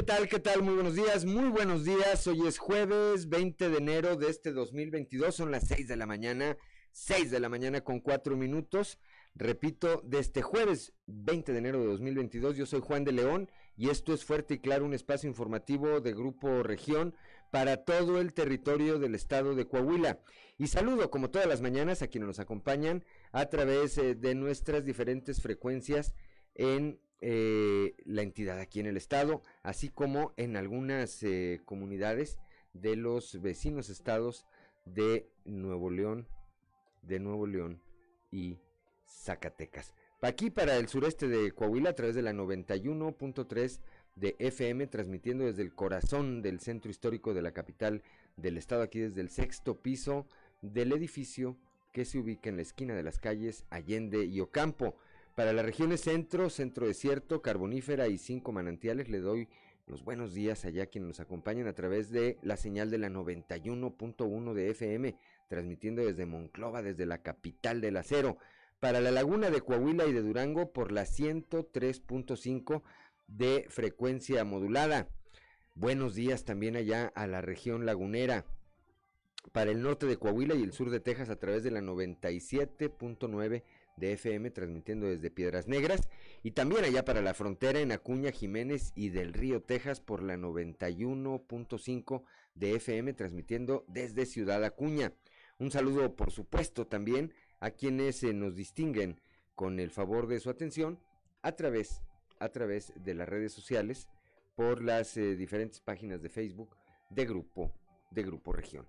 ¿Qué tal? ¿Qué tal? Muy buenos días, muy buenos días. Hoy es jueves 20 de enero de este 2022, son las 6 de la mañana, 6 de la mañana con 4 minutos. Repito, de este jueves 20 de enero de 2022, yo soy Juan de León y esto es Fuerte y Claro, un espacio informativo de Grupo Región para todo el territorio del estado de Coahuila. Y saludo, como todas las mañanas, a quienes nos acompañan a través eh, de nuestras diferentes frecuencias en eh, la entidad aquí en el estado, así como en algunas eh, comunidades de los vecinos estados de Nuevo León, de Nuevo León y Zacatecas. Aquí para el sureste de Coahuila a través de la 91.3 de FM, transmitiendo desde el corazón del centro histórico de la capital del estado, aquí desde el sexto piso del edificio que se ubica en la esquina de las calles Allende y Ocampo. Para las regiones centro, centro desierto, carbonífera y cinco manantiales, le doy los buenos días allá quienes nos acompañan a través de la señal de la 91.1 de FM, transmitiendo desde Monclova, desde la capital del acero. Para la laguna de Coahuila y de Durango por la 103.5 de frecuencia modulada. Buenos días también allá a la región lagunera. Para el norte de Coahuila y el sur de Texas a través de la 97.9 de FM transmitiendo desde Piedras Negras y también allá para la frontera en Acuña, Jiménez y del Río Texas por la 91.5 de FM transmitiendo desde Ciudad Acuña. Un saludo por supuesto también a quienes se nos distinguen con el favor de su atención a través a través de las redes sociales por las eh, diferentes páginas de Facebook de Grupo, de Grupo Región.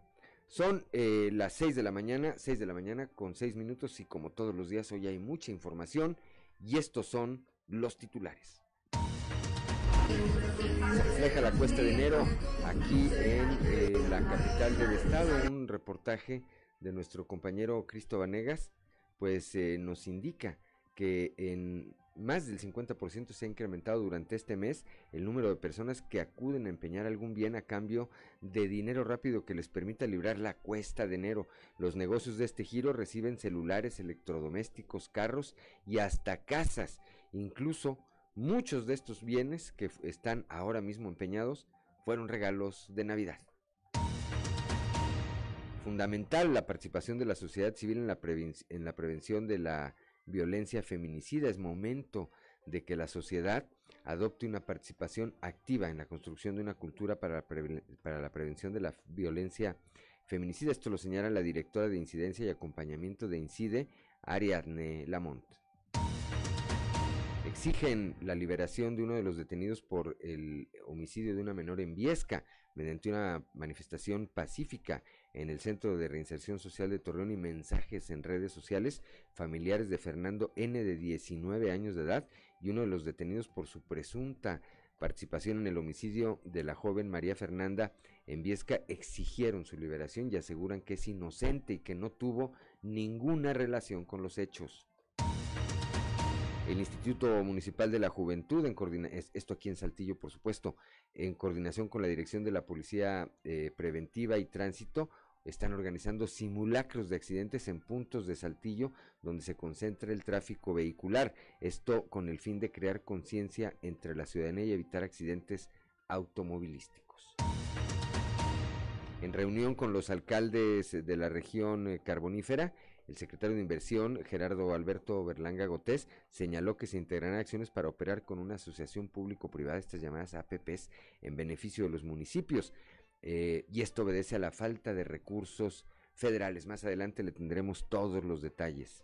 Son eh, las 6 de la mañana, 6 de la mañana con 6 minutos y como todos los días hoy hay mucha información y estos son los titulares. Se refleja la cuesta de enero aquí en eh, la capital del estado, un reportaje de nuestro compañero Cristo Vanegas, pues nos indica que en más del 50% se ha incrementado durante este mes el número de personas que acuden a empeñar algún bien a cambio de dinero rápido que les permita librar la cuesta de enero. Los negocios de este giro reciben celulares, electrodomésticos, carros y hasta casas. Incluso muchos de estos bienes que están ahora mismo empeñados fueron regalos de Navidad. Fundamental la participación de la sociedad civil en la, en la prevención de la violencia feminicida. Es momento de que la sociedad adopte una participación activa en la construcción de una cultura para la, para la prevención de la violencia feminicida. Esto lo señala la directora de incidencia y acompañamiento de Incide, Ariadne Lamont. Exigen la liberación de uno de los detenidos por el homicidio de una menor en Viesca mediante una manifestación pacífica en el Centro de Reinserción Social de Torreón y mensajes en redes sociales, familiares de Fernando N de 19 años de edad y uno de los detenidos por su presunta participación en el homicidio de la joven María Fernanda en Viesca exigieron su liberación y aseguran que es inocente y que no tuvo ninguna relación con los hechos. El Instituto Municipal de la Juventud, en esto aquí en Saltillo, por supuesto, en coordinación con la Dirección de la Policía eh, Preventiva y Tránsito, están organizando simulacros de accidentes en puntos de Saltillo donde se concentra el tráfico vehicular. Esto con el fin de crear conciencia entre la ciudadanía y evitar accidentes automovilísticos. En reunión con los alcaldes de la región eh, carbonífera, el secretario de Inversión, Gerardo Alberto Berlanga Gotés, señaló que se integrarán acciones para operar con una asociación público-privada, estas llamadas APPs, en beneficio de los municipios. Eh, y esto obedece a la falta de recursos federales. Más adelante le tendremos todos los detalles.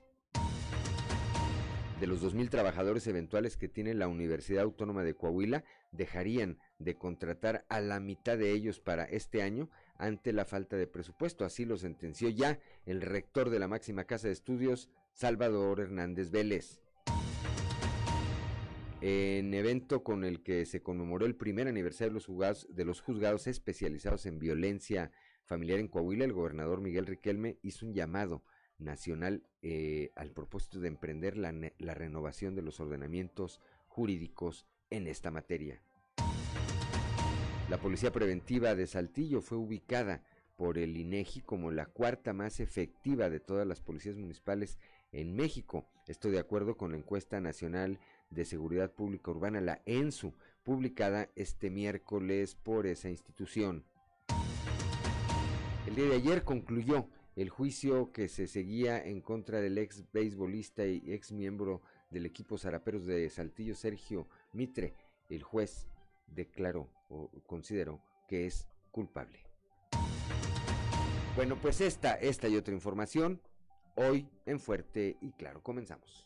De los 2.000 trabajadores eventuales que tiene la Universidad Autónoma de Coahuila, dejarían de contratar a la mitad de ellos para este año ante la falta de presupuesto. Así lo sentenció ya el rector de la máxima casa de estudios, Salvador Hernández Vélez en evento con el que se conmemoró el primer aniversario de los juzgados, de los juzgados especializados en violencia familiar en Coahuila, el gobernador Miguel Riquelme hizo un llamado nacional eh, al propósito de emprender la, la renovación de los ordenamientos jurídicos en esta materia. La Policía Preventiva de Saltillo fue ubicada por el INEGI como la cuarta más efectiva de todas las policías municipales en México. Esto de acuerdo con la encuesta nacional de Seguridad Pública Urbana, la ENSU, publicada este miércoles por esa institución. El día de ayer concluyó el juicio que se seguía en contra del ex beisbolista y ex miembro del equipo Zaraperos de Saltillo, Sergio Mitre. El juez declaró o consideró que es culpable. Bueno, pues esta, esta y otra información hoy en Fuerte y Claro. Comenzamos.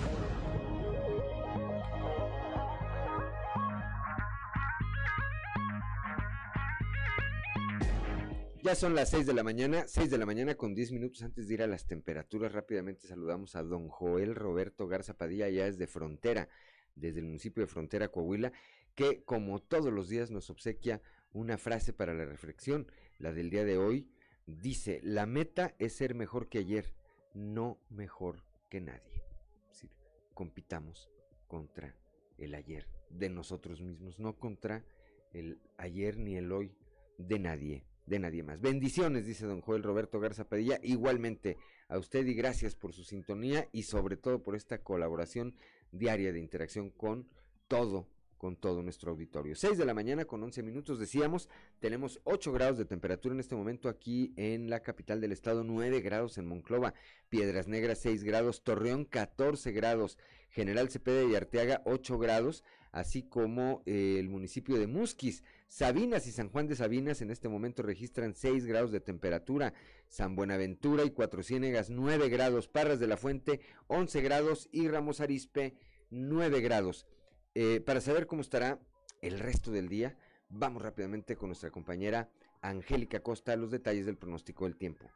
Ya son las 6 de la mañana, 6 de la mañana con 10 minutos antes de ir a las temperaturas. Rápidamente saludamos a don Joel Roberto Garza Padilla, ya desde Frontera, desde el municipio de Frontera, Coahuila, que como todos los días nos obsequia una frase para la reflexión. La del día de hoy dice, la meta es ser mejor que ayer, no mejor que nadie. Es decir, compitamos contra el ayer de nosotros mismos, no contra el ayer ni el hoy de nadie de nadie más. Bendiciones, dice don Joel Roberto Garza Padilla, igualmente a usted y gracias por su sintonía y sobre todo por esta colaboración diaria de interacción con todo, con todo nuestro auditorio. 6 de la mañana con 11 minutos, decíamos, tenemos 8 grados de temperatura en este momento aquí en la capital del estado, 9 grados en Monclova, Piedras Negras 6 grados, Torreón 14 grados, General Cepeda y Arteaga 8 grados, así como eh, el municipio de Musquis. Sabinas y San Juan de Sabinas en este momento registran 6 grados de temperatura, San Buenaventura y Cuatro Ciénegas 9 grados, Parras de la Fuente 11 grados. Y Ramos Arispe 9 grados. Eh, para saber cómo estará el resto del día, vamos rápidamente con nuestra compañera Angélica Costa a los detalles del pronóstico del tiempo.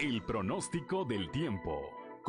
El pronóstico del tiempo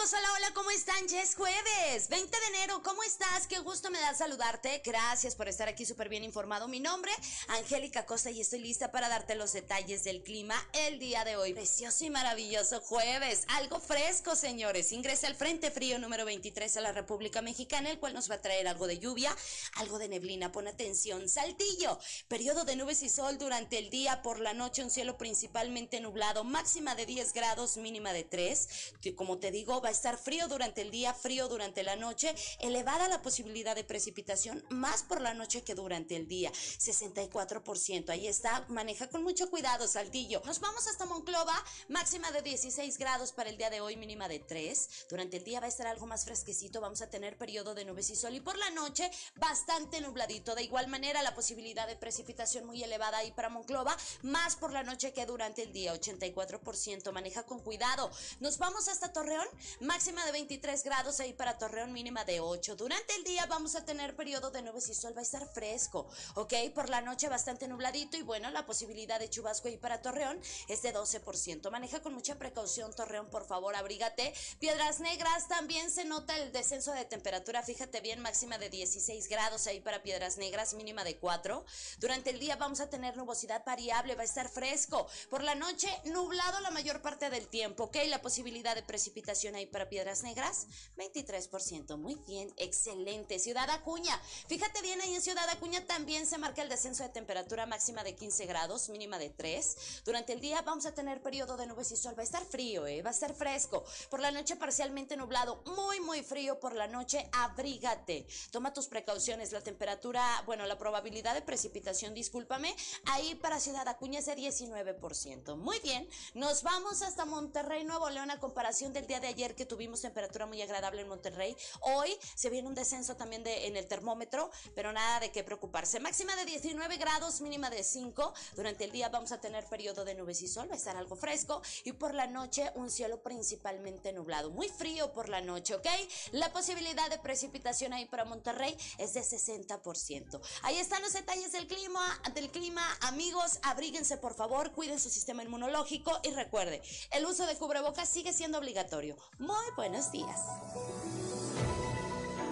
Hola, hola, ¿cómo están? Ya es jueves, 20 de enero, ¿cómo estás? Qué gusto me da saludarte. Gracias por estar aquí súper bien informado. Mi nombre, Angélica Costa, y estoy lista para darte los detalles del clima el día de hoy. Precioso y maravilloso jueves, algo fresco, señores. Ingresa al Frente Frío número 23 a la República Mexicana, el cual nos va a traer algo de lluvia, algo de neblina. Pon atención, Saltillo, periodo de nubes y sol durante el día, por la noche un cielo principalmente nublado, máxima de 10 grados, mínima de 3. Como te digo, va a estar frío durante el día, frío durante la noche, elevada la posibilidad de precipitación más por la noche que durante el día, 64%. Ahí está, maneja con mucho cuidado, Saltillo. Nos vamos hasta Monclova, máxima de 16 grados para el día de hoy, mínima de 3. Durante el día va a estar algo más fresquecito, vamos a tener periodo de nubes y sol y por la noche bastante nubladito. De igual manera, la posibilidad de precipitación muy elevada ahí para Monclova, más por la noche que durante el día, 84%. Maneja con cuidado. Nos vamos hasta Torreón, máxima de 23 grados ahí para Torreón, mínima de 8. Durante el día vamos a tener periodo de nubes y sol, va a estar fresco, ¿ok? Por la noche bastante nubladito y bueno, la posibilidad de chubasco ahí para Torreón es de 12%. Maneja con mucha precaución Torreón, por favor, abrígate. Piedras Negras también se nota el descenso de temperatura, fíjate bien, máxima de 16 grados ahí para Piedras Negras, mínima de 4. Durante el día vamos a tener nubosidad variable, va a estar fresco. Por la noche, nublado la mayor parte del tiempo, ¿ok? La posibilidad de precipitación ahí para Piedras Negras, 23%. Muy bien, excelente. Ciudad Acuña, fíjate bien, ahí en Ciudad Acuña también se marca el descenso de temperatura máxima de 15 grados, mínima de 3. Durante el día vamos a tener periodo de nubes y sol. Va a estar frío, ¿eh? va a estar fresco. Por la noche parcialmente nublado, muy, muy frío por la noche. Abrígate. Toma tus precauciones. La temperatura, bueno, la probabilidad de precipitación, discúlpame, ahí para Ciudad Acuña es de 19%. Muy bien, nos vamos hasta Monterrey, Nuevo León a comparación del día de ayer ayer que tuvimos temperatura muy agradable en Monterrey, hoy se viene un descenso también de, en el termómetro, pero nada de qué preocuparse. Máxima de 19 grados, mínima de 5. Durante el día vamos a tener periodo de nubes y sol, va a estar algo fresco y por la noche un cielo principalmente nublado, muy frío por la noche, ¿ok? La posibilidad de precipitación ahí para Monterrey es de 60%. Ahí están los detalles del clima, del clima, amigos, abríguense por favor, cuiden su sistema inmunológico y recuerde, el uso de cubrebocas sigue siendo obligatorio. Muy buenos días.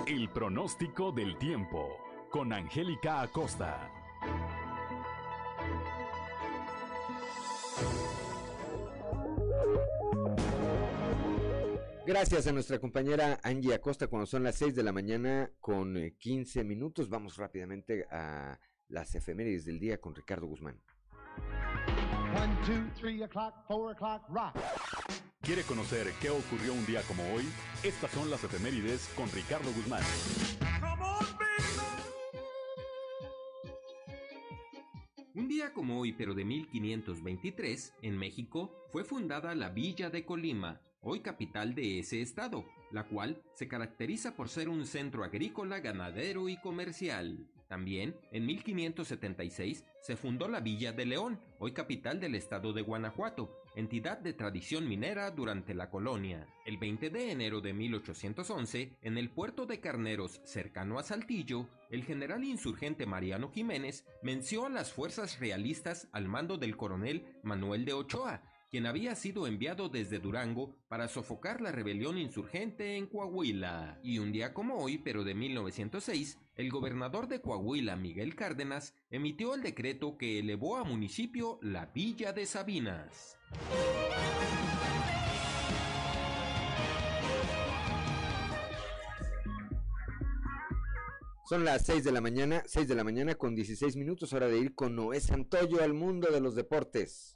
El pronóstico del tiempo con Angélica Acosta. Gracias a nuestra compañera Angie Acosta cuando son las 6 de la mañana con 15 eh, minutos. Vamos rápidamente a las efemérides del día con Ricardo Guzmán. ¿Quiere conocer qué ocurrió un día como hoy? Estas son las efemérides con Ricardo Guzmán. Un día como hoy, pero de 1523, en México, fue fundada la Villa de Colima, hoy capital de ese estado, la cual se caracteriza por ser un centro agrícola, ganadero y comercial. También, en 1576, se fundó la Villa de León, hoy capital del estado de Guanajuato, entidad de tradición minera durante la colonia. El 20 de enero de 1811, en el puerto de Carneros, cercano a Saltillo, el general insurgente Mariano Jiménez menció a las fuerzas realistas al mando del coronel Manuel de Ochoa, quien había sido enviado desde Durango para sofocar la rebelión insurgente en Coahuila. Y un día como hoy, pero de 1906, el gobernador de Coahuila, Miguel Cárdenas, emitió el decreto que elevó a municipio la Villa de Sabinas. Son las 6 de la mañana, 6 de la mañana con 16 minutos, hora de ir con Noé Santoyo al mundo de los deportes.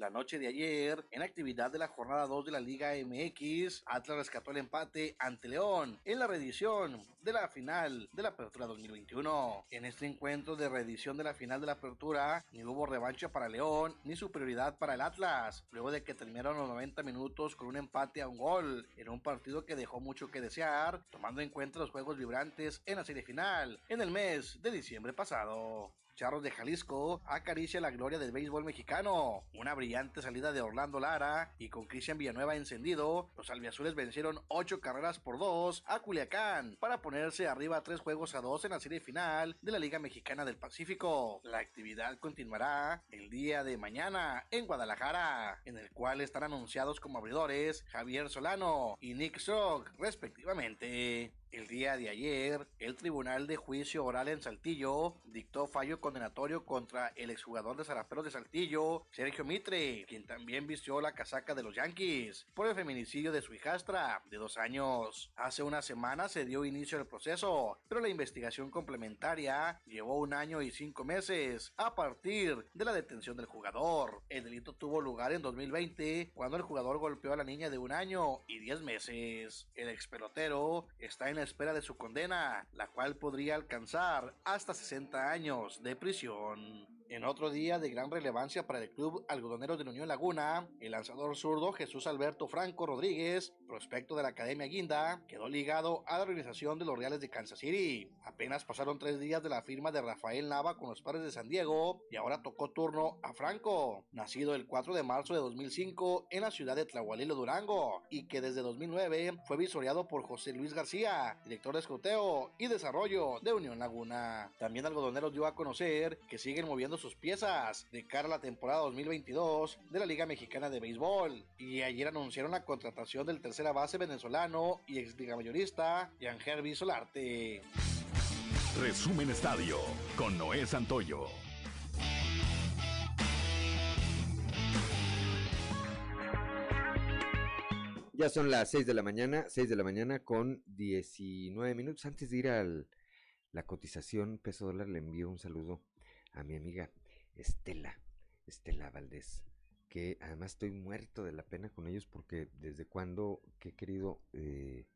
La noche de ayer, en actividad de la jornada 2 de la Liga MX, Atlas rescató el empate ante León en la reedición de la final de la Apertura 2021. En este encuentro de reedición de la final de la Apertura, ni hubo revancha para León ni superioridad para el Atlas, luego de que terminaron los 90 minutos con un empate a un gol, en un partido que dejó mucho que desear, tomando en cuenta los juegos vibrantes en la serie final en el mes de diciembre pasado. Charros de Jalisco acaricia la gloria del béisbol mexicano. Una brillante salida de Orlando Lara y con Cristian Villanueva encendido, los albiazules vencieron 8 carreras por 2 a Culiacán para ponerse arriba 3 juegos a 2 en la serie final de la Liga Mexicana del Pacífico. La actividad continuará el día de mañana en Guadalajara, en el cual están anunciados como abridores Javier Solano y Nick Strock, respectivamente. El día de ayer, el Tribunal de Juicio Oral en Saltillo dictó fallo condenatorio contra el exjugador de Zaraperos de Saltillo, Sergio Mitre, quien también vistió la casaca de los Yankees, por el feminicidio de su hijastra, de dos años. Hace una semana se dio inicio al proceso, pero la investigación complementaria llevó un año y cinco meses a partir de la detención del jugador. El delito tuvo lugar en 2020, cuando el jugador golpeó a la niña de un año y diez meses. El ex pelotero está en espera de su condena, la cual podría alcanzar hasta 60 años de prisión. En otro día de gran relevancia para el club algodonero de la Unión Laguna, el lanzador zurdo Jesús Alberto Franco Rodríguez, prospecto de la Academia Guinda, quedó ligado a la organización de los Reales de Kansas City. Apenas pasaron tres días de la firma de Rafael Nava con los padres de San Diego y ahora tocó turno a Franco, nacido el 4 de marzo de 2005 en la ciudad de Tlahualilo, Durango, y que desde 2009 fue visoreado por José Luis García, director de escoteo y desarrollo de Unión Laguna. También Algodoneros dio a conocer que siguen moviendo sus piezas de cara a la temporada 2022 de la Liga Mexicana de Béisbol. Y ayer anunciaron la contratación del tercera base venezolano y ex liga mayorista, Gervi Solarte. Resumen Estadio con Noé Santoyo. Ya son las 6 de la mañana, 6 de la mañana con 19 minutos. Antes de ir a la cotización peso dólar, le envío un saludo a mi amiga Estela, Estela Valdés, que además estoy muerto de la pena con ellos porque desde cuando que he querido eh,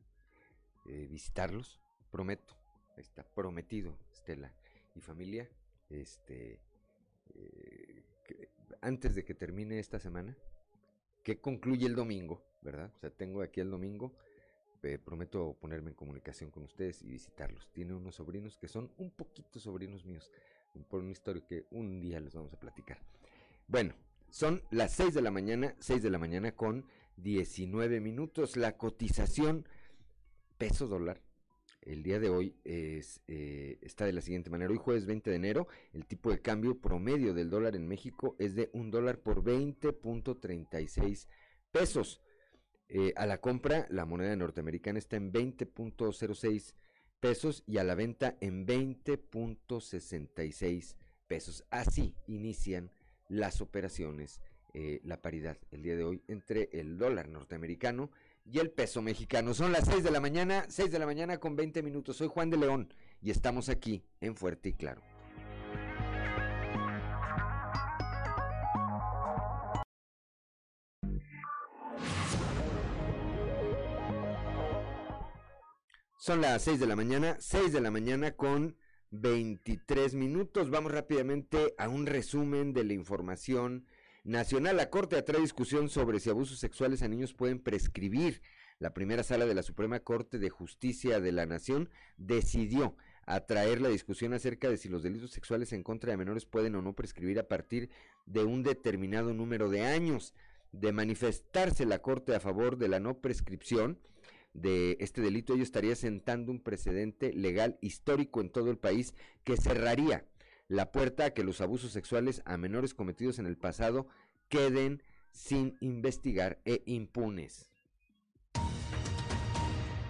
eh, visitarlos, prometo, está prometido, Estela, y familia, este, eh, antes de que termine esta semana, que concluye el domingo, ¿verdad? O sea, tengo aquí el domingo, eh, prometo ponerme en comunicación con ustedes y visitarlos. Tiene unos sobrinos que son un poquito sobrinos míos, por una historia que un día les vamos a platicar. Bueno, son las 6 de la mañana, 6 de la mañana con 19 minutos. La cotización peso dólar el día de hoy es, eh, está de la siguiente manera. Hoy jueves 20 de enero, el tipo de cambio promedio del dólar en México es de un dólar por 20.36 pesos. Eh, a la compra, la moneda norteamericana está en 20.06 pesos y a la venta en 20.66 pesos. Así inician las operaciones, eh, la paridad el día de hoy entre el dólar norteamericano y el peso mexicano. Son las 6 de la mañana, 6 de la mañana con 20 minutos. Soy Juan de León y estamos aquí en Fuerte y Claro. Son las 6 de la mañana, 6 de la mañana con 23 minutos. Vamos rápidamente a un resumen de la información nacional. La Corte atrae discusión sobre si abusos sexuales a niños pueden prescribir. La primera sala de la Suprema Corte de Justicia de la Nación decidió atraer la discusión acerca de si los delitos sexuales en contra de menores pueden o no prescribir a partir de un determinado número de años. De manifestarse la Corte a favor de la no prescripción de este delito, ello estaría sentando un precedente legal histórico en todo el país que cerraría la puerta a que los abusos sexuales a menores cometidos en el pasado queden sin investigar e impunes.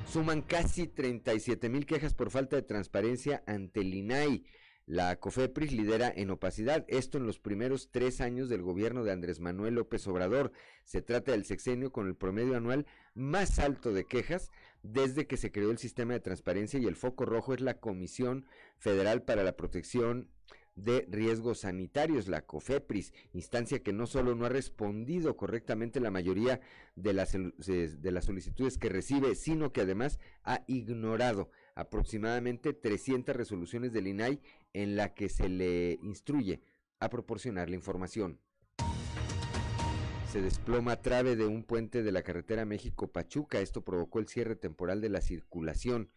Suman casi 37 mil quejas por falta de transparencia ante el INAI. La COFEPRIS lidera en opacidad, esto en los primeros tres años del gobierno de Andrés Manuel López Obrador. Se trata del sexenio con el promedio anual más alto de quejas desde que se creó el sistema de transparencia y el foco rojo es la Comisión Federal para la Protección de Riesgos Sanitarios, la COFEPRIS, instancia que no solo no ha respondido correctamente la mayoría de las, de las solicitudes que recibe, sino que además ha ignorado aproximadamente 300 resoluciones del INAI en la que se le instruye a proporcionar la información. Se desploma trave de un puente de la carretera México-Pachuca. Esto provocó el cierre temporal de la circulación.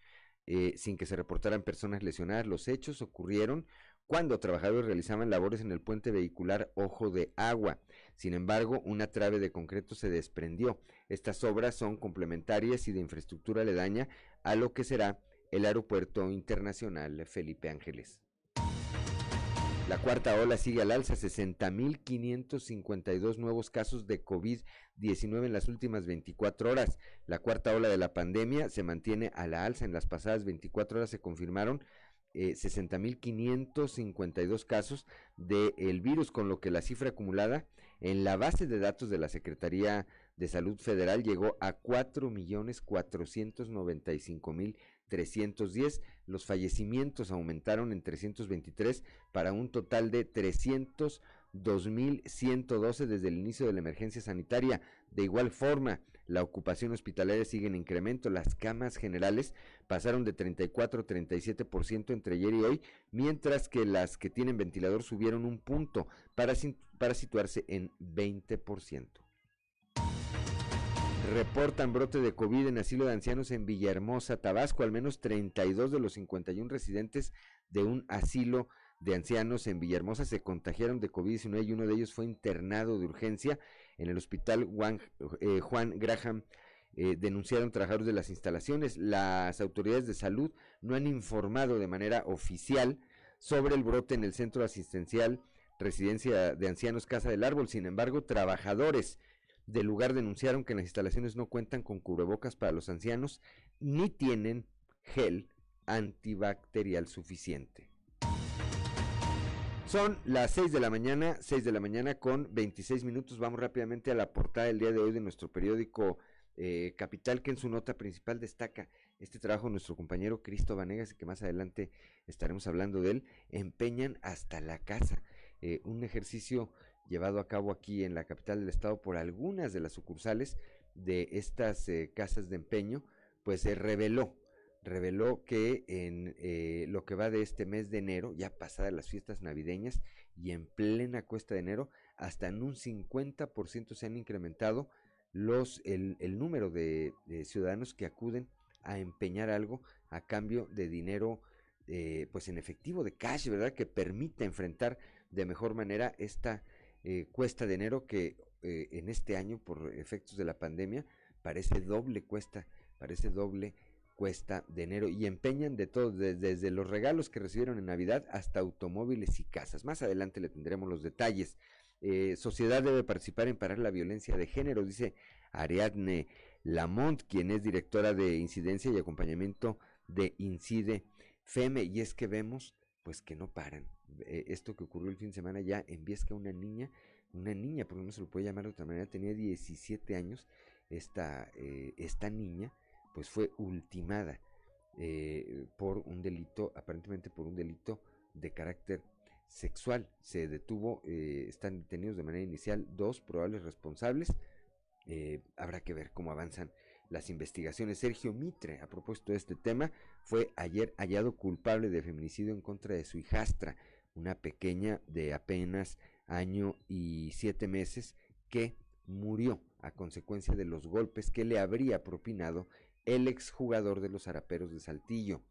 Eh, sin que se reportaran personas lesionadas. Los hechos ocurrieron cuando trabajadores realizaban labores en el puente vehicular Ojo de Agua. Sin embargo, una trave de concreto se desprendió. Estas obras son complementarias y de infraestructura aledaña a lo que será el Aeropuerto Internacional Felipe Ángeles. La cuarta ola sigue al alza, 60.552 nuevos casos de COVID-19 en las últimas 24 horas. La cuarta ola de la pandemia se mantiene a la alza. En las pasadas 24 horas se confirmaron eh, 60.552 casos del virus, con lo que la cifra acumulada en la base de datos de la Secretaría de Salud Federal llegó a 4.495.310. Los fallecimientos aumentaron en 323 para un total de 302.112 desde el inicio de la emergencia sanitaria. De igual forma, la ocupación hospitalaria sigue en incremento. Las camas generales pasaron de 34 a 37% entre ayer y hoy, mientras que las que tienen ventilador subieron un punto para, para situarse en 20%. Reportan brote de COVID en asilo de ancianos en Villahermosa, Tabasco. Al menos 32 de los 51 residentes de un asilo de ancianos en Villahermosa se contagiaron de COVID-19 y uno de ellos fue internado de urgencia en el hospital Juan, eh, Juan Graham. Eh, denunciaron trabajadores de las instalaciones. Las autoridades de salud no han informado de manera oficial sobre el brote en el centro asistencial Residencia de Ancianos Casa del Árbol. Sin embargo, trabajadores del lugar denunciaron que las instalaciones no cuentan con cubrebocas para los ancianos ni tienen gel antibacterial suficiente. Son las 6 de la mañana, 6 de la mañana con 26 minutos. Vamos rápidamente a la portada del día de hoy de nuestro periódico eh, Capital, que en su nota principal destaca este trabajo de nuestro compañero Cristo Vanegas, que más adelante estaremos hablando de él. Empeñan hasta la casa. Eh, un ejercicio llevado a cabo aquí en la capital del estado por algunas de las sucursales de estas eh, casas de empeño, pues se reveló reveló que en eh, lo que va de este mes de enero, ya pasadas las fiestas navideñas y en plena cuesta de enero, hasta en un 50% se han incrementado los, el, número de, ciudadanos que acuden a empeñar algo a cambio de dinero eh, pues en efectivo de cash, ¿verdad? Que permita enfrentar de mejor manera esta eh, cuesta de enero que eh, en este año por efectos de la pandemia parece doble cuesta, parece doble cuesta de enero y empeñan de todo, desde los regalos que recibieron en Navidad hasta automóviles y casas. Más adelante le tendremos los detalles. sociedad debe participar en parar la violencia de género, dice Ariadne Lamont, quien es directora de incidencia y acompañamiento de Incide Feme, y es que vemos pues que no paran. Eh, esto que ocurrió el fin de semana ya en Viesca una niña, una niña, porque no se lo puede llamar de otra manera, tenía 17 años, esta, eh, esta niña pues fue ultimada eh, por un delito, aparentemente por un delito de carácter sexual. Se detuvo, están detenidos de manera inicial dos probables responsables. habrá que ver cómo avanzan las investigaciones. Sergio Mitre, a propósito de este tema, fue ayer hallado culpable de feminicidio en contra de su hijastra, una pequeña de apenas año y siete meses que murió a consecuencia de los golpes que le habría propinado el exjugador de los Araperos de Saltillo.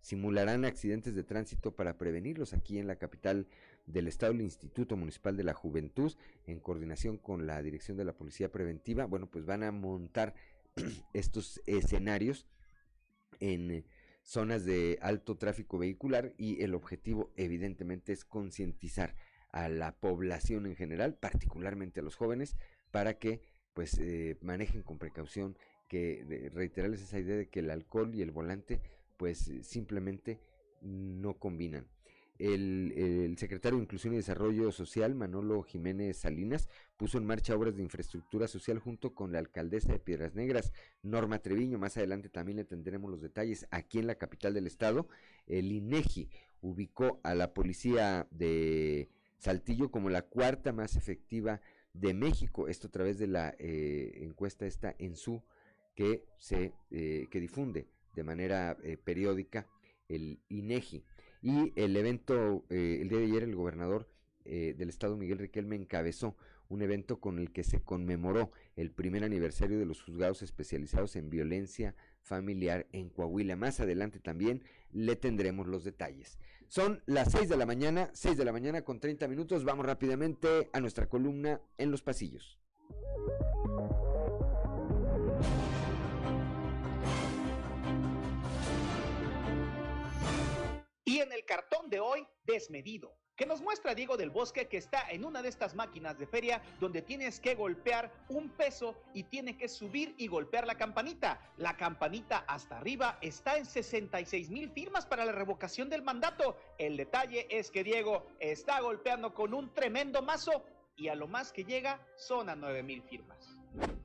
Simularán accidentes de tránsito para prevenirlos aquí en la capital del estado, el Instituto Municipal de la Juventud, en coordinación con la Dirección de la Policía Preventiva. Bueno, pues van a montar estos escenarios en zonas de alto tráfico vehicular y el objetivo evidentemente es concientizar a la población en general, particularmente a los jóvenes, para que pues eh, manejen con precaución, que reiterarles esa idea de que el alcohol y el volante pues simplemente no combinan. El, secretario de Inclusión y Desarrollo Social, Manolo Jiménez Salinas, puso en marcha obras de infraestructura social junto con la alcaldesa de Piedras Negras, Norma Treviño. Más adelante también le tendremos los detalles aquí en la capital del estado. El INEGI ubicó a la policía de Saltillo como la cuarta más efectiva de México. Esto a través de la eh, encuesta esta en su que se eh, que difunde de manera eh, periódica el INEGI. Y el evento, eh, el día de ayer, el gobernador eh, del estado, Miguel Riquelme, encabezó un evento con el que se conmemoró el primer aniversario de los juzgados especializados en violencia familiar en Coahuila. Más adelante también le tendremos los detalles. Son las 6 de la mañana, 6 de la mañana con 30 minutos. Vamos rápidamente a nuestra columna en los pasillos. En el cartón de hoy, desmedido, que nos muestra Diego del Bosque que está en una de estas máquinas de feria donde tienes que golpear un peso y tiene que subir y golpear la campanita. La campanita hasta arriba está en 66 mil firmas para la revocación del mandato. El detalle es que Diego está golpeando con un tremendo mazo y a lo más que llega son a 9 mil firmas.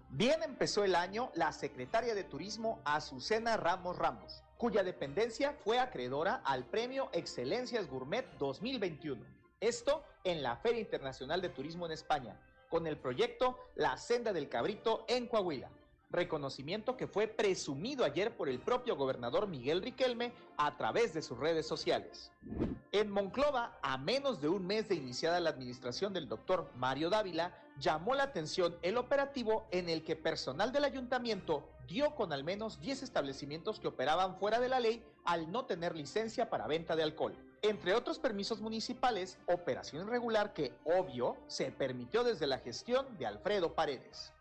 Bien empezó el año la secretaria de Turismo Azucena Ramos Ramos cuya dependencia fue acreedora al Premio Excelencias Gourmet 2021. Esto en la Feria Internacional de Turismo en España, con el proyecto La Senda del Cabrito en Coahuila reconocimiento que fue presumido ayer por el propio gobernador Miguel Riquelme a través de sus redes sociales. En Monclova, a menos de un mes de iniciada la administración del doctor Mario Dávila, llamó la atención el operativo en el que personal del ayuntamiento dio con al menos 10 establecimientos que operaban fuera de la ley al no tener licencia para venta de alcohol. Entre otros permisos municipales, operación irregular que, obvio, se permitió desde la gestión de Alfredo Paredes.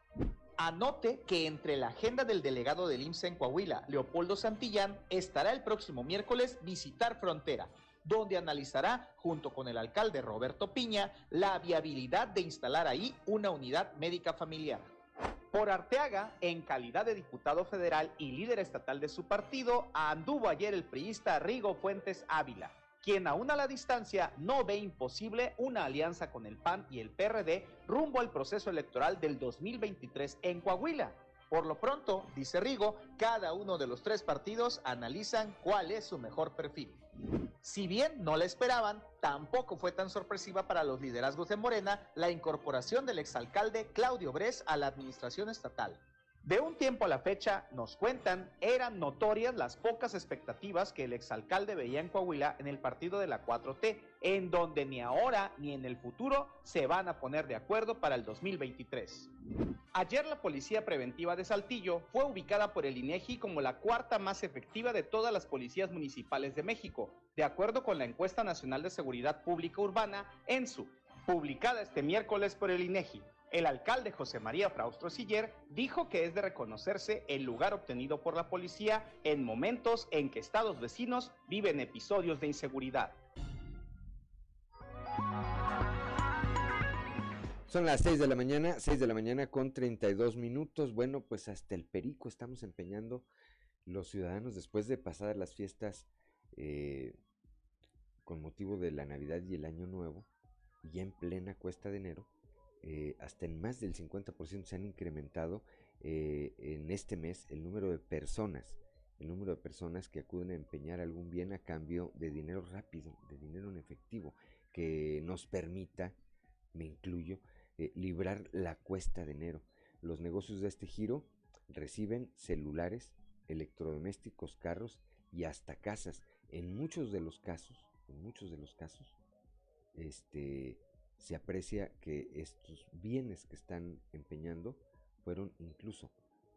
Anote que entre la agenda del delegado del IMSS en Coahuila, Leopoldo Santillán, estará el próximo miércoles visitar frontera, donde analizará, junto con el alcalde Roberto Piña, la viabilidad de instalar ahí una unidad médica familiar. Por Arteaga, en calidad de diputado federal y líder estatal de su partido, anduvo ayer el priista Rigo Fuentes Ávila quien aún a la distancia no ve imposible una alianza con el PAN y el PRD rumbo al proceso electoral del 2023 en Coahuila. Por lo pronto, dice Rigo, cada uno de los tres partidos analizan cuál es su mejor perfil. Si bien no la esperaban, tampoco fue tan sorpresiva para los liderazgos de Morena la incorporación del exalcalde Claudio Bres a la administración estatal. De un tiempo a la fecha, nos cuentan, eran notorias las pocas expectativas que el exalcalde veía en Coahuila en el partido de la 4T, en donde ni ahora ni en el futuro se van a poner de acuerdo para el 2023. Ayer la Policía Preventiva de Saltillo fue ubicada por el INEGI como la cuarta más efectiva de todas las policías municipales de México, de acuerdo con la encuesta nacional de seguridad pública urbana ENSU, publicada este miércoles por el INEGI. El alcalde José María Fraustro Siller dijo que es de reconocerse el lugar obtenido por la policía en momentos en que estados vecinos viven episodios de inseguridad. Son las 6 de la mañana, 6 de la mañana con 32 minutos. Bueno, pues hasta el perico estamos empeñando los ciudadanos después de pasar las fiestas eh, con motivo de la Navidad y el Año Nuevo, y en plena cuesta de enero, eh, hasta en más del 50% se han incrementado eh, en este mes el número de personas, el número de personas que acuden a empeñar algún bien a cambio de dinero rápido, de dinero en efectivo, que nos permita, me incluyo, eh, librar la cuesta de enero. Los negocios de este giro reciben celulares, electrodomésticos, carros y hasta casas. En muchos de los casos, en muchos de los casos, este, se aprecia que estos bienes que están empeñando fueron incluso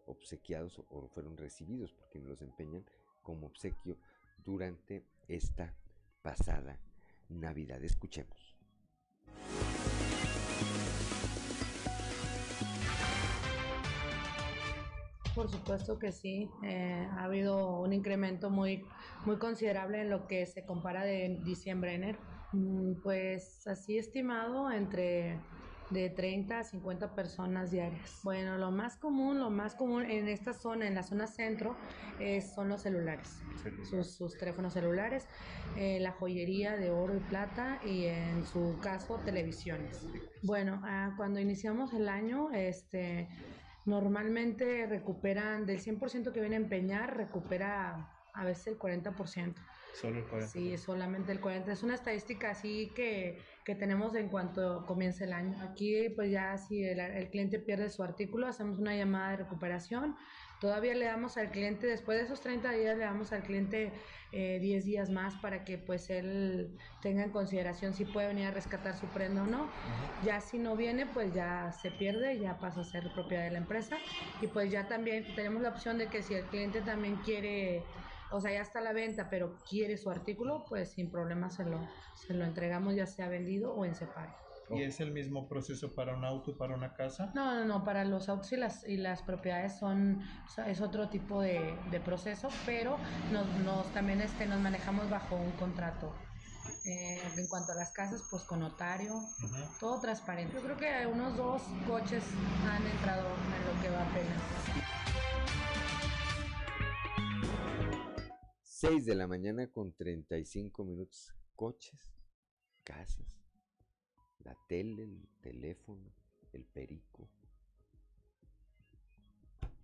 obsequiados o fueron recibidos por quienes los empeñan como obsequio durante esta pasada Navidad. Escuchemos. Por supuesto que sí, eh, ha habido un incremento muy, muy considerable en lo que se compara de diciembre a enero. Mm, pues así estimado entre de 30 a 50 personas diarias. Bueno, lo más común, lo más común en esta zona, en la zona centro, son los celulares, sus, teléfonos celulares, eh, la joyería de oro y plata y en su caso televisiones. Bueno, ah, cuando iniciamos el año, este, normalmente recuperan del 100% que viene a empeñar, recupera a veces el 40%. Solo el 40%. Sí, solamente el 40%. Es una estadística así que, que tenemos en cuanto comience el año. Aquí, pues ya si el, el, cliente pierde su artículo, hacemos una llamada de recuperación. Todavía le damos al cliente, después de esos 30 días, le damos al cliente eh, 10 días más para que pues él tenga en consideración si puede venir a rescatar su prenda o no. Ya si no viene, pues ya se pierde, ya pasa a ser propiedad de la empresa. Y pues ya también tenemos la opción de que si el cliente también quiere o sea, ya está a la venta, pero quiere su artículo, pues sin problema se lo, se lo entregamos ya sea vendido o en separo. ¿Y es el mismo proceso para un auto, para una casa? No, no, no, para los autos y las, y las propiedades son, es otro tipo de, de proceso, pero nos, nos, también este, nos manejamos bajo un contrato. Eh, en cuanto a las casas, pues con notario, uh -huh. todo transparente. Yo creo que unos dos coches han entrado en lo que va apenas. 6 de la mañana con 35 minutos. Coches, casas, la tele, el teléfono, el perico.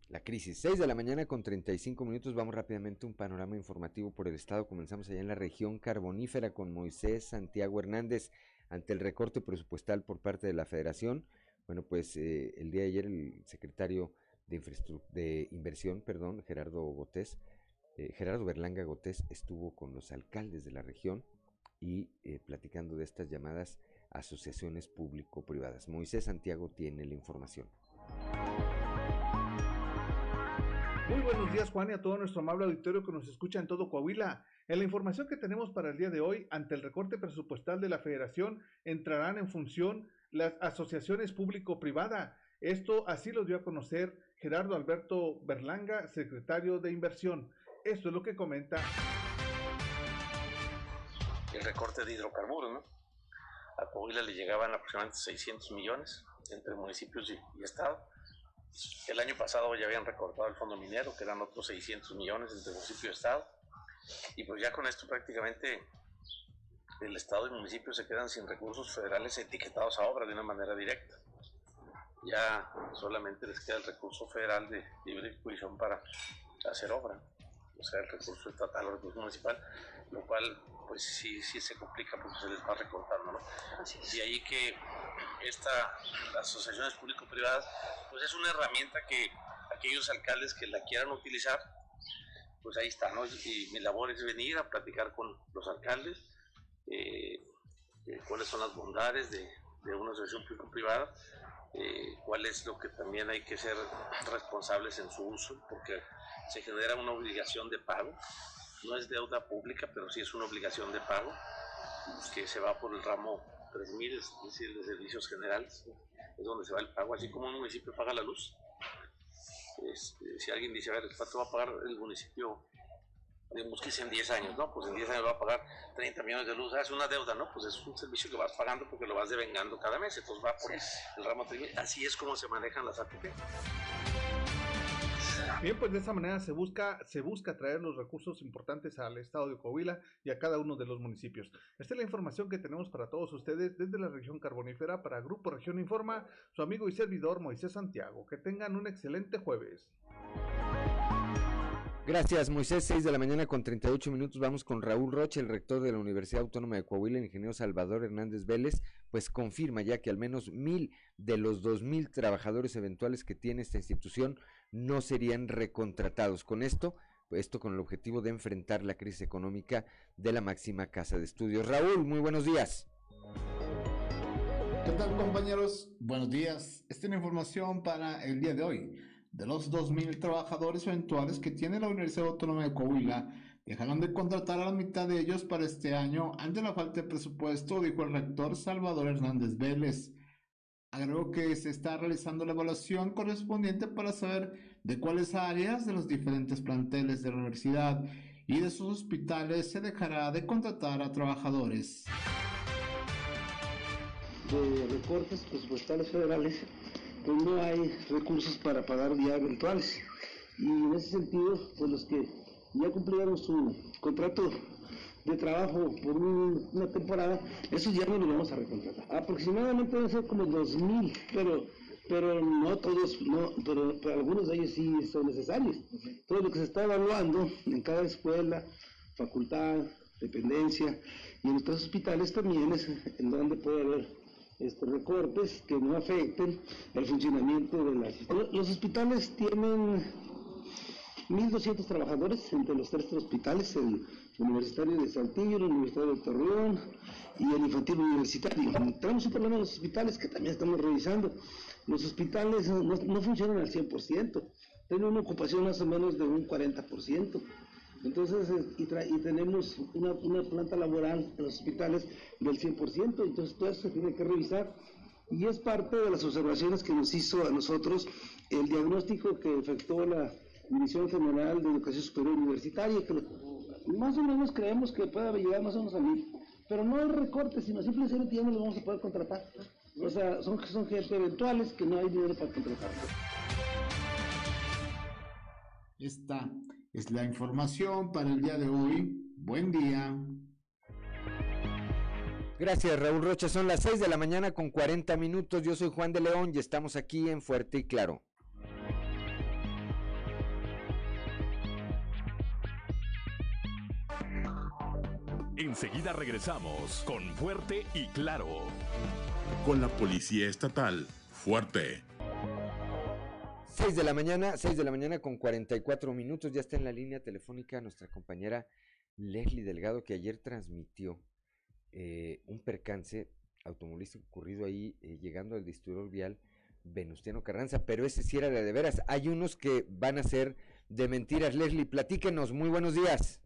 La crisis. 6 de la mañana con 35 minutos. Vamos rápidamente a un panorama informativo por el estado. Comenzamos allá en la región carbonífera con Moisés Santiago Hernández ante el recorte presupuestal por parte de la federación. Bueno, pues eh, el día de ayer el secretario de, de Inversión, perdón, Gerardo Botés, eh, Gerardo Berlanga Gotés estuvo con los alcaldes de la región y eh, platicando de estas llamadas asociaciones público-privadas. Moisés Santiago tiene la información. Muy buenos días Juan y a todo nuestro amable auditorio que nos escucha en todo Coahuila. En la información que tenemos para el día de hoy, ante el recorte presupuestal de la federación, entrarán en función las asociaciones público-privada. Esto así lo dio a conocer Gerardo Alberto Berlanga, secretario de Inversión. Esto es lo que comenta. El recorte de hidrocarburos, ¿no? A Coahuila le llegaban aproximadamente 600 millones entre municipios y, Estado. El año pasado ya habían recortado el fondo minero, que eran otros 600 millones entre municipio y Estado. Y pues ya con esto prácticamente el Estado y el municipio se quedan sin recursos federales etiquetados a obra de una manera directa. Ya solamente les queda el recurso federal de libre disposición para hacer obra o sea, el recurso estatal o el recurso municipal, lo cual pues sí, sí se complica porque se les va recortando, ¿no? Y ahí que esta, las asociaciones público-privadas, pues es una herramienta que aquellos alcaldes que la quieran utilizar, pues ahí está, ¿no? Y mi labor es venir a platicar con los alcaldes, eh, cuáles son las bondades de, una asociación público-privada, eh, cuál es lo que también hay que ser responsables en su uso, porque se genera una obligación de pago, no es deuda pública, pero sí es una obligación de pago, que se va por el ramo 3.000, es decir, de servicios generales, es donde se va el pago, así como un municipio paga la luz. Este, si alguien dice, a ver, ¿cuánto va a pagar el municipio digamos que en 10 años, ¿no? Pues en 10 años va a pagar 30 millones de luz, es una deuda, ¿no? Pues es un servicio que vas pagando porque lo vas devengando cada mes, entonces va por el ramo Así es como se manejan las APP. Bien, pues de esa manera se busca, se busca traer los recursos importantes al estado de Coahuila y a cada uno de los municipios. Esta es la información que tenemos para todos ustedes desde la región carbonífera para Grupo Región Informa, su amigo y servidor Moisés Santiago. Que tengan un excelente jueves. Gracias, Moisés. 6 de la mañana con 38 minutos. Vamos con Raúl Roche, el rector de la Universidad Autónoma de Coahuila, el ingeniero Salvador Hernández Vélez, pues confirma ya que al menos mil de los dos mil trabajadores eventuales que tiene esta institución no serían recontratados. Con esto, esto con el objetivo de enfrentar la crisis económica de la máxima casa de estudios. Raúl, muy buenos días. ¿Qué tal compañeros? Buenos días. Esta es la información para el día de hoy. De los 2.000 trabajadores eventuales que tiene la Universidad Autónoma de Coahuila, dejarán de contratar a la mitad de ellos para este año ante la falta de presupuesto, dijo el rector Salvador Hernández Vélez. Agregó que se está realizando la evaluación correspondiente para saber de cuáles áreas de los diferentes planteles de la universidad y de sus hospitales se dejará de contratar a trabajadores. De recortes presupuestales federales pues no hay recursos para pagar ya eventuales. Y en ese sentido, pues los que ya cumplieron su contrato de trabajo por una temporada, esos ya no los vamos a recontratar. Aproximadamente deben ser como 2.000, pero pero no todos, no, pero, algunos de ellos sí son necesarios. Todo lo que se está evaluando en cada escuela, facultad, dependencia y en otros hospitales también es en donde puede haber este, recortes que no afecten el funcionamiento de las... Los hospitales tienen 1.200 trabajadores entre los tres hospitales, el Universitario de Saltillo, el Universitario de Torreón y el Infantil Universitario. Tenemos un problema en los hospitales que también estamos revisando. Los hospitales no, funcionan al 100%, tienen una ocupación más o menos de un 40%. Entonces, y, y tenemos una, una, planta laboral en los hospitales del 100%, entonces todo eso se tiene que revisar. Y es parte de las observaciones que nos hizo a nosotros el diagnóstico que efectuó la División General de Educación Superior Universitaria, que más o menos creemos que puede llegar más o menos a mil. Pero no hay recortes, sino simplemente ya no lo vamos a poder contratar. O sea, son, son gente eventuales que no hay dinero para contratar. Está es la información para el día de hoy. Buen día. Gracias Raúl Rocha, son las 6 de la mañana con 40 minutos. Yo soy Juan de León y estamos aquí en Fuerte y Claro. Enseguida regresamos con Fuerte y Claro. Con la Policía Estatal. Fuerte. 6 de la mañana, 6 de la mañana con 44 minutos. Ya está en la línea telefónica nuestra compañera Leslie Delgado, que ayer transmitió eh, un percance automovilístico ocurrido ahí eh, llegando al distribuidor vial Venustiano Carranza, pero ese sí era de, veras. Hay unos que van a ser de mentiras. Leslie, platíquenos. Muy buenos días.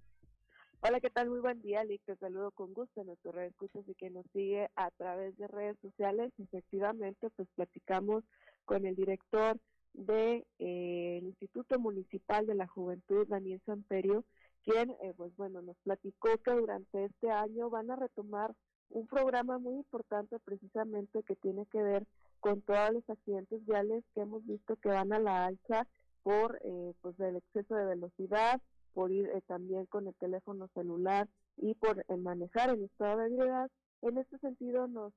Hola, ¿qué tal? Muy buen día, Lick. Te saludo con gusto a nuestro red escuchas y que nos sigue a través de redes sociales. Efectivamente, pues platicamos con el director del eh, Instituto Municipal de la Juventud, Daniel Samperio, quien, eh, pues bueno, nos platicó que durante este año van a retomar un programa muy importante precisamente que tiene que ver con todos los accidentes viales que hemos visto que van a la alza por eh, pues el exceso de velocidad, por ir también con el teléfono celular y por manejar en estado de ebriedad. En este sentido nos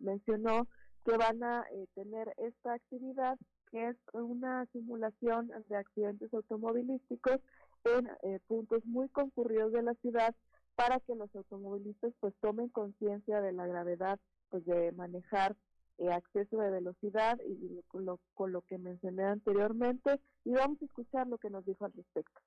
mencionó que van a tener esta actividad que es una simulación de accidentes automovilísticos en eh, puntos muy concurridos de la ciudad para que los automovilistas pues tomen conciencia de la gravedad pues de manejar eh, acceso de velocidad y con lo, con lo que mencioné anteriormente y vamos a escuchar lo que nos dijo al respecto.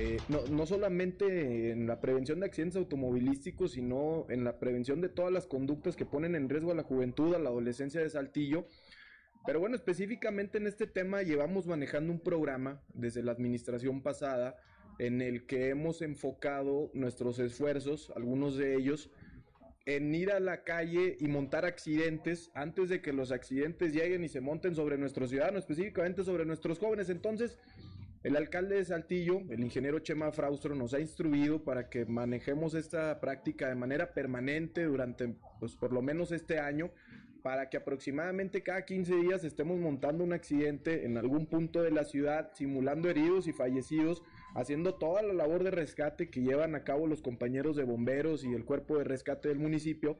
Eh, no, no, solamente en la prevención de accidentes automovilísticos, sino en la prevención de todas las conductas que ponen en riesgo a la juventud, a la adolescencia de Saltillo. Pero bueno, específicamente en este tema llevamos manejando un programa desde la administración pasada en el que hemos enfocado nuestros esfuerzos, algunos de ellos, en ir a la calle y montar accidentes antes de que los accidentes lleguen y se monten sobre nuestros ciudadanos, específicamente sobre nuestros jóvenes. Entonces, el alcalde de Saltillo, el ingeniero Chema Fraustro, nos ha instruido para que manejemos esta práctica de manera permanente durante, pues, por lo menos este año, para que aproximadamente cada 15 días estemos montando un accidente en algún punto de la ciudad, simulando heridos y fallecidos, haciendo toda la labor de rescate que llevan a cabo los compañeros de bomberos y el cuerpo de rescate del municipio,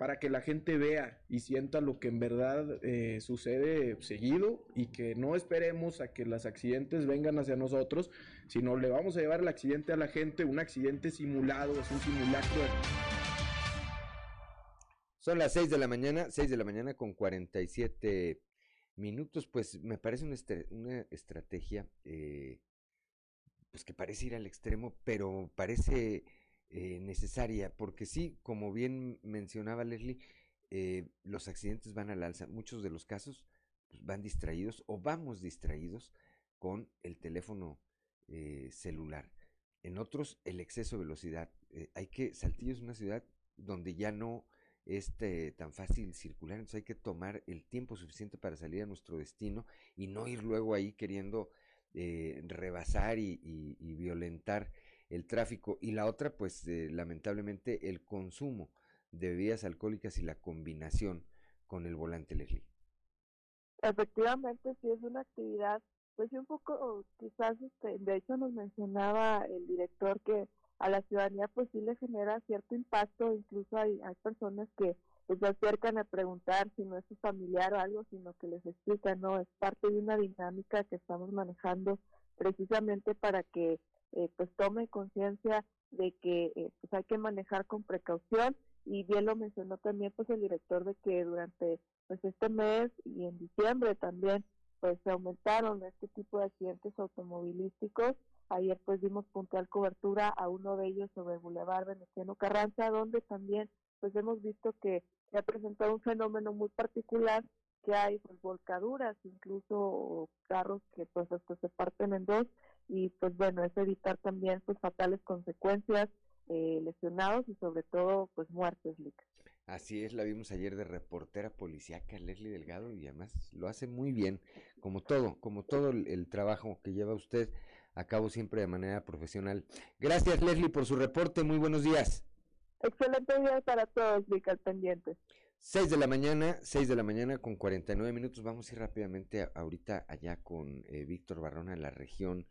para que la gente vea y sienta lo que en verdad eh, sucede seguido y que no esperemos a que los accidentes vengan hacia nosotros, sino le vamos a llevar el accidente a la gente, un accidente simulado, es un simulacro. Son las 6 de la mañana, 6 de la mañana con 47 minutos, pues me parece una, estrategia eh, pues que parece ir al extremo, pero parece eh, necesaria, porque sí, como bien mencionaba Leslie, eh, los accidentes van al alza. Muchos de los casos pues, van distraídos o vamos distraídos con el teléfono eh, celular. En otros, el exceso de velocidad. hay que, Saltillo es una ciudad donde ya no es tan fácil circular, entonces hay que tomar el tiempo suficiente para salir a nuestro destino y no ir luego ahí queriendo rebasar y, y violentar el tráfico y la otra pues eh, lamentablemente el consumo de bebidas alcohólicas y la combinación con el volante Leslie. Efectivamente, sí es una actividad, pues un poco, quizás, este, de hecho nos mencionaba el director que a la ciudadanía pues sí le genera cierto impacto, incluso hay, hay personas que pues, se acercan a preguntar si no es su familiar o algo, sino que les explican, no, es parte de una dinámica que estamos manejando precisamente para que eh, pues tome conciencia de que eh, pues hay que manejar con precaución y bien lo mencionó también pues el director de que durante pues este mes y en diciembre también pues se aumentaron este tipo de accidentes automovilísticos. Ayer pues dimos puntual cobertura a uno de ellos sobre el Boulevard Veneciano Carranza donde también pues hemos visto que se ha presentado un fenómeno muy particular que hay pues volcaduras incluso carros que pues hasta se parten en dos y pues bueno, es evitar también pues fatales consecuencias, eh, lesionados y sobre todo pues muertes, Así es, la vimos ayer de reportera policíaca Leslie Delgado y además lo hace muy bien, como todo, como todo el, trabajo que lleva usted a cabo siempre de manera profesional. Gracias Leslie por su reporte, muy buenos días. Excelente día para todos, Lick, al pendiente. 6 de la mañana, 6 de la mañana con 49 minutos. Vamos a ir rápidamente ahorita allá con eh, Víctor Barrona en la región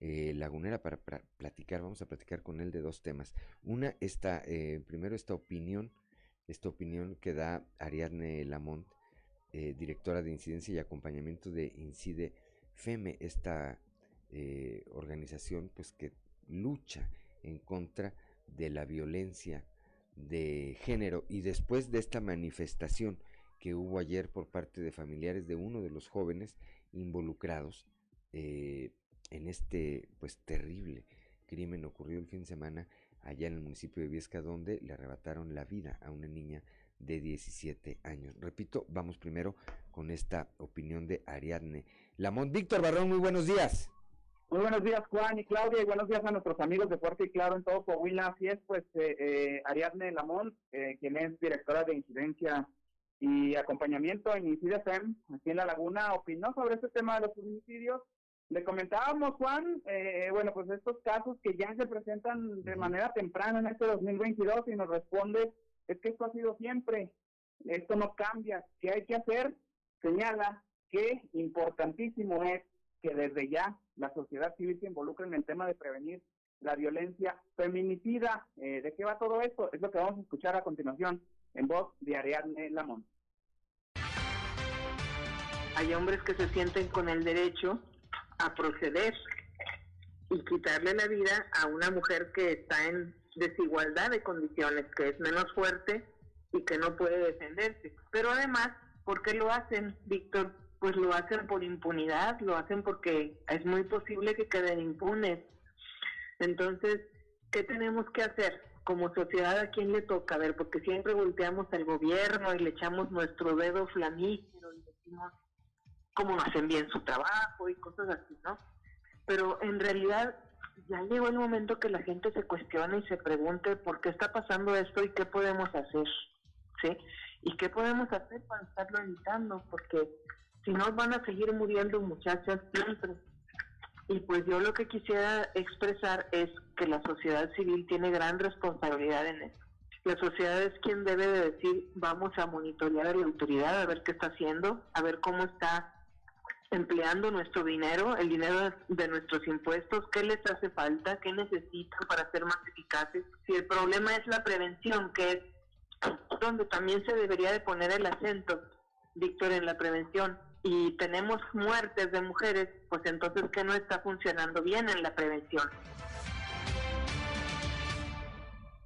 eh, Lagunera para, platicar, vamos a platicar con él de dos temas. Una, esta, eh, primero esta opinión, esta opinión que da Ariadne Lamont, eh, directora de incidencia y acompañamiento de Incide FEME, esta organización pues que lucha en contra de la violencia de género y después de esta manifestación que hubo ayer por parte de familiares de uno de los jóvenes involucrados eh, en este pues terrible crimen ocurrido el fin de semana allá en el municipio de Viesca donde le arrebataron la vida a una niña de 17 años. Repito, vamos primero con esta opinión de Ariadne Lamont. Víctor Barrón, muy buenos días. Muy buenos días, Juan y Claudia, y buenos días a nuestros amigos de Fuerte y Claro en todo Coahuila. Así es, pues, eh, eh, Ariadne Lamont, eh, quien es directora de incidencia y acompañamiento en INCIDEFEM, aquí en La Laguna, opinó sobre este tema de los homicidios le comentábamos, Juan, eh, bueno, pues estos casos que ya se presentan de manera temprana en este 2022 y nos responde, es que esto ha sido siempre, esto no cambia, ¿qué hay que hacer? Señala que importantísimo es que desde ya la sociedad civil se involucre en el tema de prevenir la violencia feminicida. Eh, ¿De qué va todo esto? Es lo que vamos a escuchar a continuación en voz de Ariadne Lamont. Hay hombres que se sienten con el derecho a proceder y quitarle la vida a una mujer que está en desigualdad de condiciones, que es menos fuerte y que no puede defenderse. Pero además, ¿por qué lo hacen, Víctor? Pues lo hacen por impunidad, lo hacen porque es muy posible que queden impunes. Entonces, ¿qué tenemos que hacer? Como sociedad, ¿a quién le toca? A ver, porque siempre volteamos al gobierno y le echamos nuestro dedo flamígero y decimos cómo hacen bien su trabajo y cosas así, ¿no? Pero en realidad ya llegó el momento que la gente se cuestione y se pregunte por qué está pasando esto y qué podemos hacer, ¿sí? ¿Y qué podemos hacer para estarlo evitando? Porque si no van a seguir muriendo muchachas siempre. Y pues yo lo que quisiera expresar es que la sociedad civil tiene gran responsabilidad en esto. La sociedad es quien debe de decir, vamos a monitorear a la autoridad, a ver qué está haciendo, a ver cómo está empleando nuestro dinero, el dinero de nuestros impuestos, qué les hace falta, qué necesitan para ser más eficaces. Si el problema es la prevención, que es donde también se debería de poner el acento, Víctor, en la prevención, y tenemos muertes de mujeres, pues entonces, ¿qué no está funcionando bien en la prevención?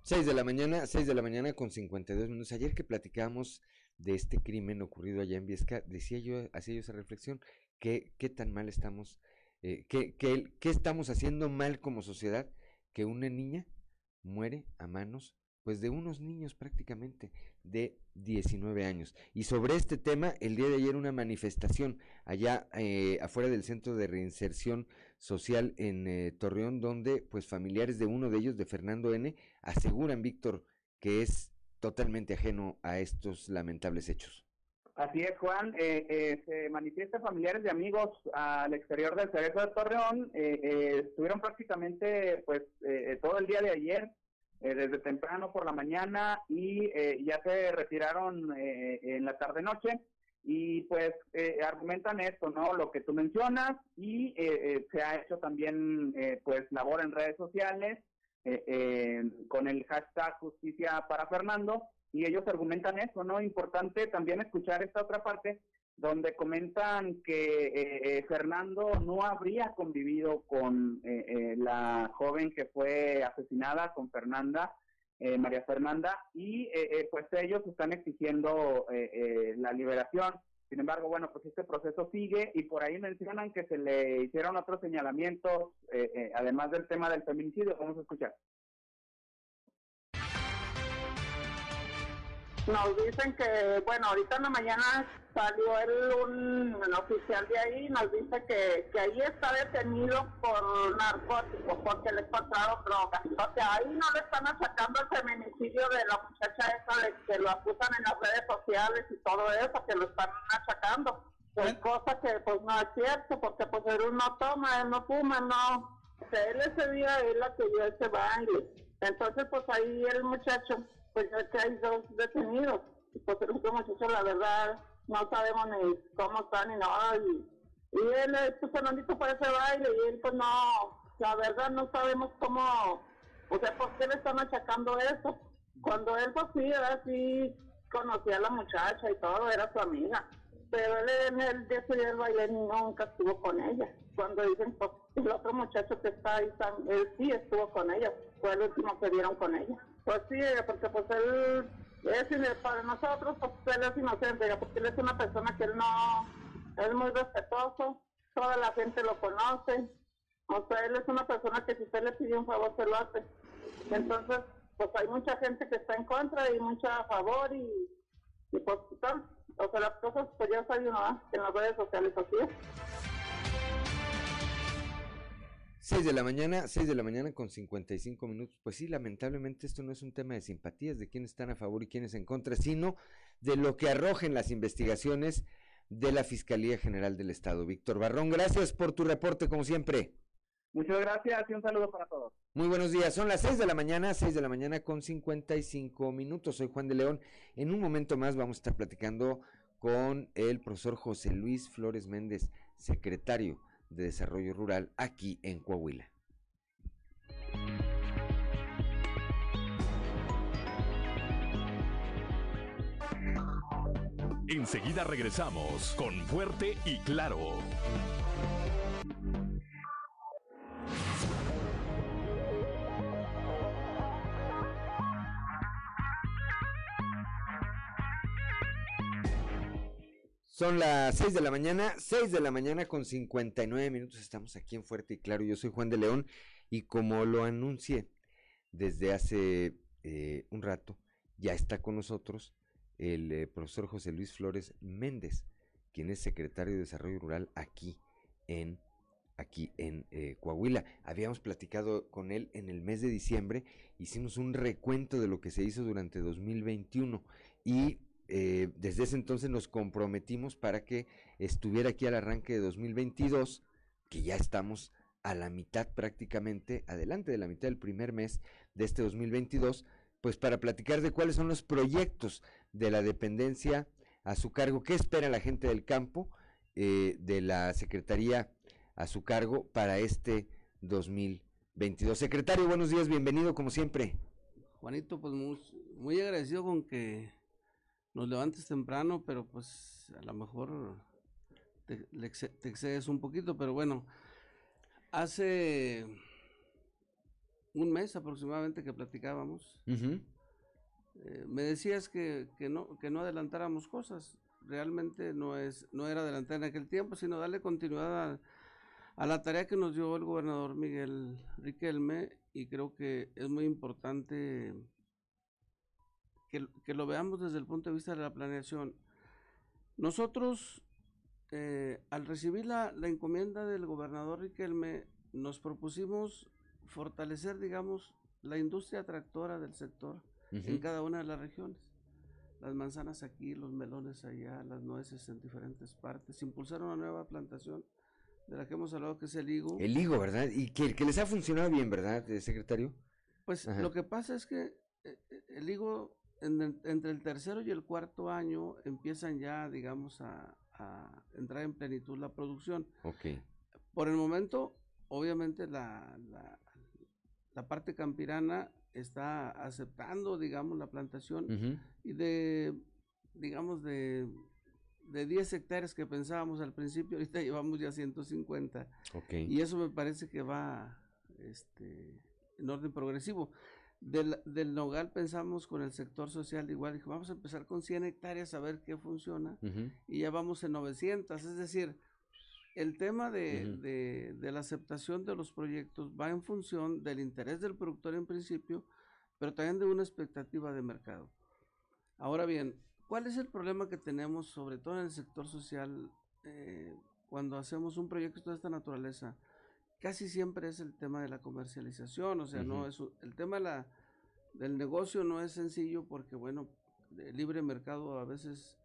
6 de la mañana, 6 de la mañana con 52 minutos. Ayer que platicábamos de este crimen ocurrido allá en Viesca, decía yo, hacía yo esa reflexión, qué, tan mal estamos, eh, qué, qué estamos haciendo mal como sociedad que una niña muere a manos pues de unos niños prácticamente de 19 años. Y sobre este tema, el día de ayer una manifestación allá eh, afuera del Centro de Reinserción Social en eh, Torreón, donde pues familiares de uno de ellos, de Fernando N., aseguran, Víctor, que es totalmente ajeno a estos lamentables hechos. Así es, Juan. Eh, eh, se manifiestan familiares y amigos al exterior del Cerezo de Torreón. Eh, eh estuvieron prácticamente pues todo el día de ayer, desde temprano por la mañana y ya se retiraron en la tarde-noche. Y pues argumentan esto, ¿no? Lo que tú mencionas y se ha hecho también pues labor en redes sociales con el hashtag justicia para Fernando y ellos argumentan eso, ¿no? Importante también escuchar esta otra parte donde comentan que eh, eh, Fernando no habría convivido con eh, la joven que fue asesinada, con Fernanda, María Fernanda, y pues ellos están exigiendo la liberación. Sin embargo, bueno, pues este proceso sigue y por ahí mencionan que se le hicieron otros señalamientos, además del tema del feminicidio. Vamos a escuchar. Nos dicen que, bueno, ahorita en la mañana salió el, un, oficial de ahí, nos dice que, que ahí está detenido por narcóticos, porque le pasaron drogas. O sea, ahí no le están achacando el feminicidio de la muchacha esa de que lo acusan en las redes sociales y todo eso, que lo están achacando. Pues cosa que pues no es cierto, porque pues él no toma, él no fuma, no. O sea, él ese día él la que dio ese baile. Entonces pues ahí el muchacho pues que hay dos detenidos. Pues el otro muchacho, la verdad, no sabemos ni cómo están ni nada. Y, y él, pues Fernandito para ese baile y él, pues no, la verdad no sabemos cómo, o sea, por qué le están achacando eso. Cuando él, pues sí, era así, conocía a la muchacha y todo, era su amiga. Pero él en el día del baile nunca estuvo con ella. Cuando dicen, pues el otro muchacho que está ahí, él sí estuvo con ella, fue el último que dieron con ella. Pues sí, porque pues él es para nosotros, pues él es inocente, porque él es una persona que él no, es muy respetuoso, toda la gente lo conoce, o sea, él es una persona que si usted le pide un favor se lo hace. Entonces, pues hay mucha gente que está en contra y mucha a favor y, y pues, o sea, las cosas pues ya saben, ¿no? En las redes sociales así es. 6 de la mañana, 6 de la mañana con 55 minutos. Pues sí, lamentablemente esto no es un tema de simpatías de quiénes están a favor y quiénes en contra, sino de lo que arrojen las investigaciones de la Fiscalía General del Estado. Víctor Barrón, gracias por tu reporte como siempre. Muchas gracias y un saludo para todos. Muy buenos días, son las 6 de la mañana, 6 de la mañana con 55 minutos. Soy Juan de León. En un momento más vamos a estar platicando con el profesor José Luis Flores Méndez, secretario de Desarrollo Rural aquí en Coahuila. Enseguida regresamos con Fuerte y Claro. Son las 6 de la mañana, 6 de la mañana con 59 minutos. Estamos aquí en Fuerte y Claro. Yo soy Juan de León y como lo anuncié desde hace eh, un rato, ya está con nosotros el eh, profesor José Luis Flores Méndez, quien es secretario de Desarrollo Rural aquí en aquí en eh, Coahuila. Habíamos platicado con él en el mes de diciembre, hicimos un recuento de lo que se hizo durante 2021 y eh, desde ese entonces nos comprometimos para que estuviera aquí al arranque de 2022, que ya estamos a la mitad prácticamente, adelante de la mitad del primer mes de este 2022, pues para platicar de cuáles son los proyectos de la dependencia a su cargo, qué espera la gente del campo, eh, de la Secretaría a su cargo para este 2022. Secretario, buenos días, bienvenido como siempre. Juanito, pues muy, muy agradecido con que nos levantes temprano, pero pues a lo mejor te, excedes un poquito, pero bueno, hace un mes aproximadamente que platicábamos, eh, me decías que, que, no, que no adelantáramos cosas. Realmente no, es, no era adelantar en aquel tiempo, sino darle continuidad a, a la tarea que nos dio el gobernador Miguel Riquelme y creo que es muy importante que, lo veamos desde el punto de vista de la planeación. Nosotros, eh, al recibir la, encomienda del gobernador Riquelme, nos propusimos fortalecer, digamos, la industria tractora del sector en cada una de las regiones. Las manzanas aquí, los melones allá, las nueces en diferentes partes. Impulsar una nueva plantación de la que hemos hablado, que es el higo. El higo, ¿verdad? Y que, que les ha funcionado bien, ¿verdad, eh, secretario? Pues lo que pasa es que eh, el higo entre el tercero y el cuarto año empiezan ya, digamos, a, entrar en plenitud la producción. Ok. Por el momento, obviamente, la, la, parte campirana está aceptando, digamos, la plantación y de, digamos, de, de 10 hectáreas que pensábamos al principio, ahorita llevamos ya 150. Okay. Y eso me parece que va este, en orden progresivo. Del, del, Nogal pensamos con el sector social igual, dijo, vamos a empezar con 100 hectáreas a ver qué funciona y ya vamos en 900, es decir, el tema de, de, de, la aceptación de los proyectos va en función del interés del productor en principio, pero también de una expectativa de mercado. Ahora bien, ¿cuál es el problema que tenemos, sobre todo en el sector social, eh, cuando hacemos un proyecto de esta naturaleza? Casi siempre es el tema de la comercialización, o sea, no es el tema la, del negocio no es sencillo porque bueno, el libre mercado a veces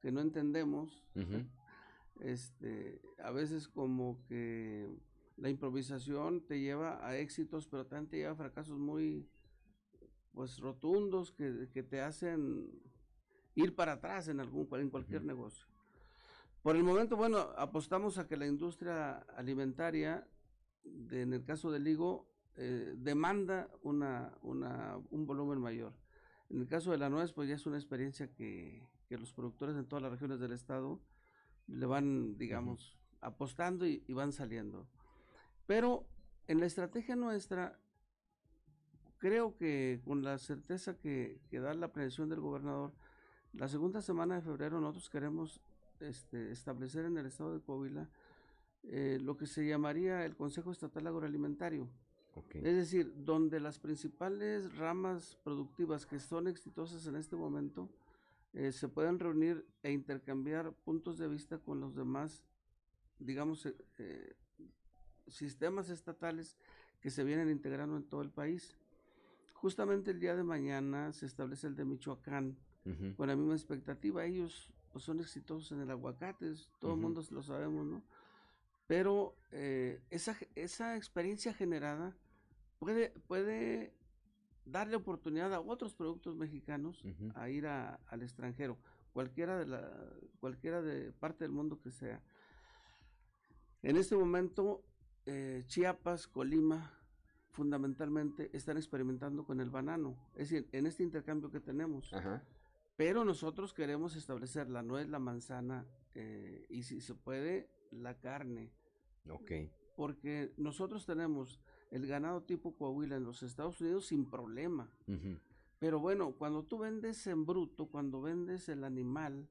que no entendemos, este, a veces como que la improvisación te lleva a éxitos, pero también te lleva a fracasos muy pues rotundos que, que te hacen ir para atrás en algún en cualquier negocio. Por el momento, bueno, apostamos a que la industria alimentaria en el caso del higo, eh, demanda una, un volumen mayor. En el caso de la nuez, pues ya es una experiencia que, los productores en todas las regiones del estado le van, digamos, apostando y, van saliendo. Pero en la estrategia nuestra, creo que con la certeza que, que da la prevención del gobernador, la segunda semana de febrero nosotros queremos este, establecer en el estado de Coahuila eh, lo que se llamaría el Consejo Estatal Agroalimentario. Es decir, donde las principales ramas productivas que son exitosas en este momento eh, se pueden reunir e intercambiar puntos de vista con los demás, digamos, eh, sistemas estatales que se vienen integrando en todo el país. Justamente el día de mañana se establece el de Michoacán, con la misma expectativa. Ellos pues, son exitosos en el aguacate, todo el mundo lo sabemos, ¿no? Pero eh, esa, esa experiencia generada puede, puede darle oportunidad a otros productos mexicanos a ir al extranjero, cualquiera de la, cualquiera de parte del mundo que sea. En este momento, eh, Chiapas, Colima, fundamentalmente están experimentando con el banano, es decir, en este intercambio que tenemos. Pero nosotros queremos establecer la nuez, la manzana eh, y si se puede, la carne. Ok. Porque nosotros tenemos el ganado tipo Coahuila en los Estados Unidos sin problema. Pero bueno, cuando tú vendes en bruto, cuando vendes el animal,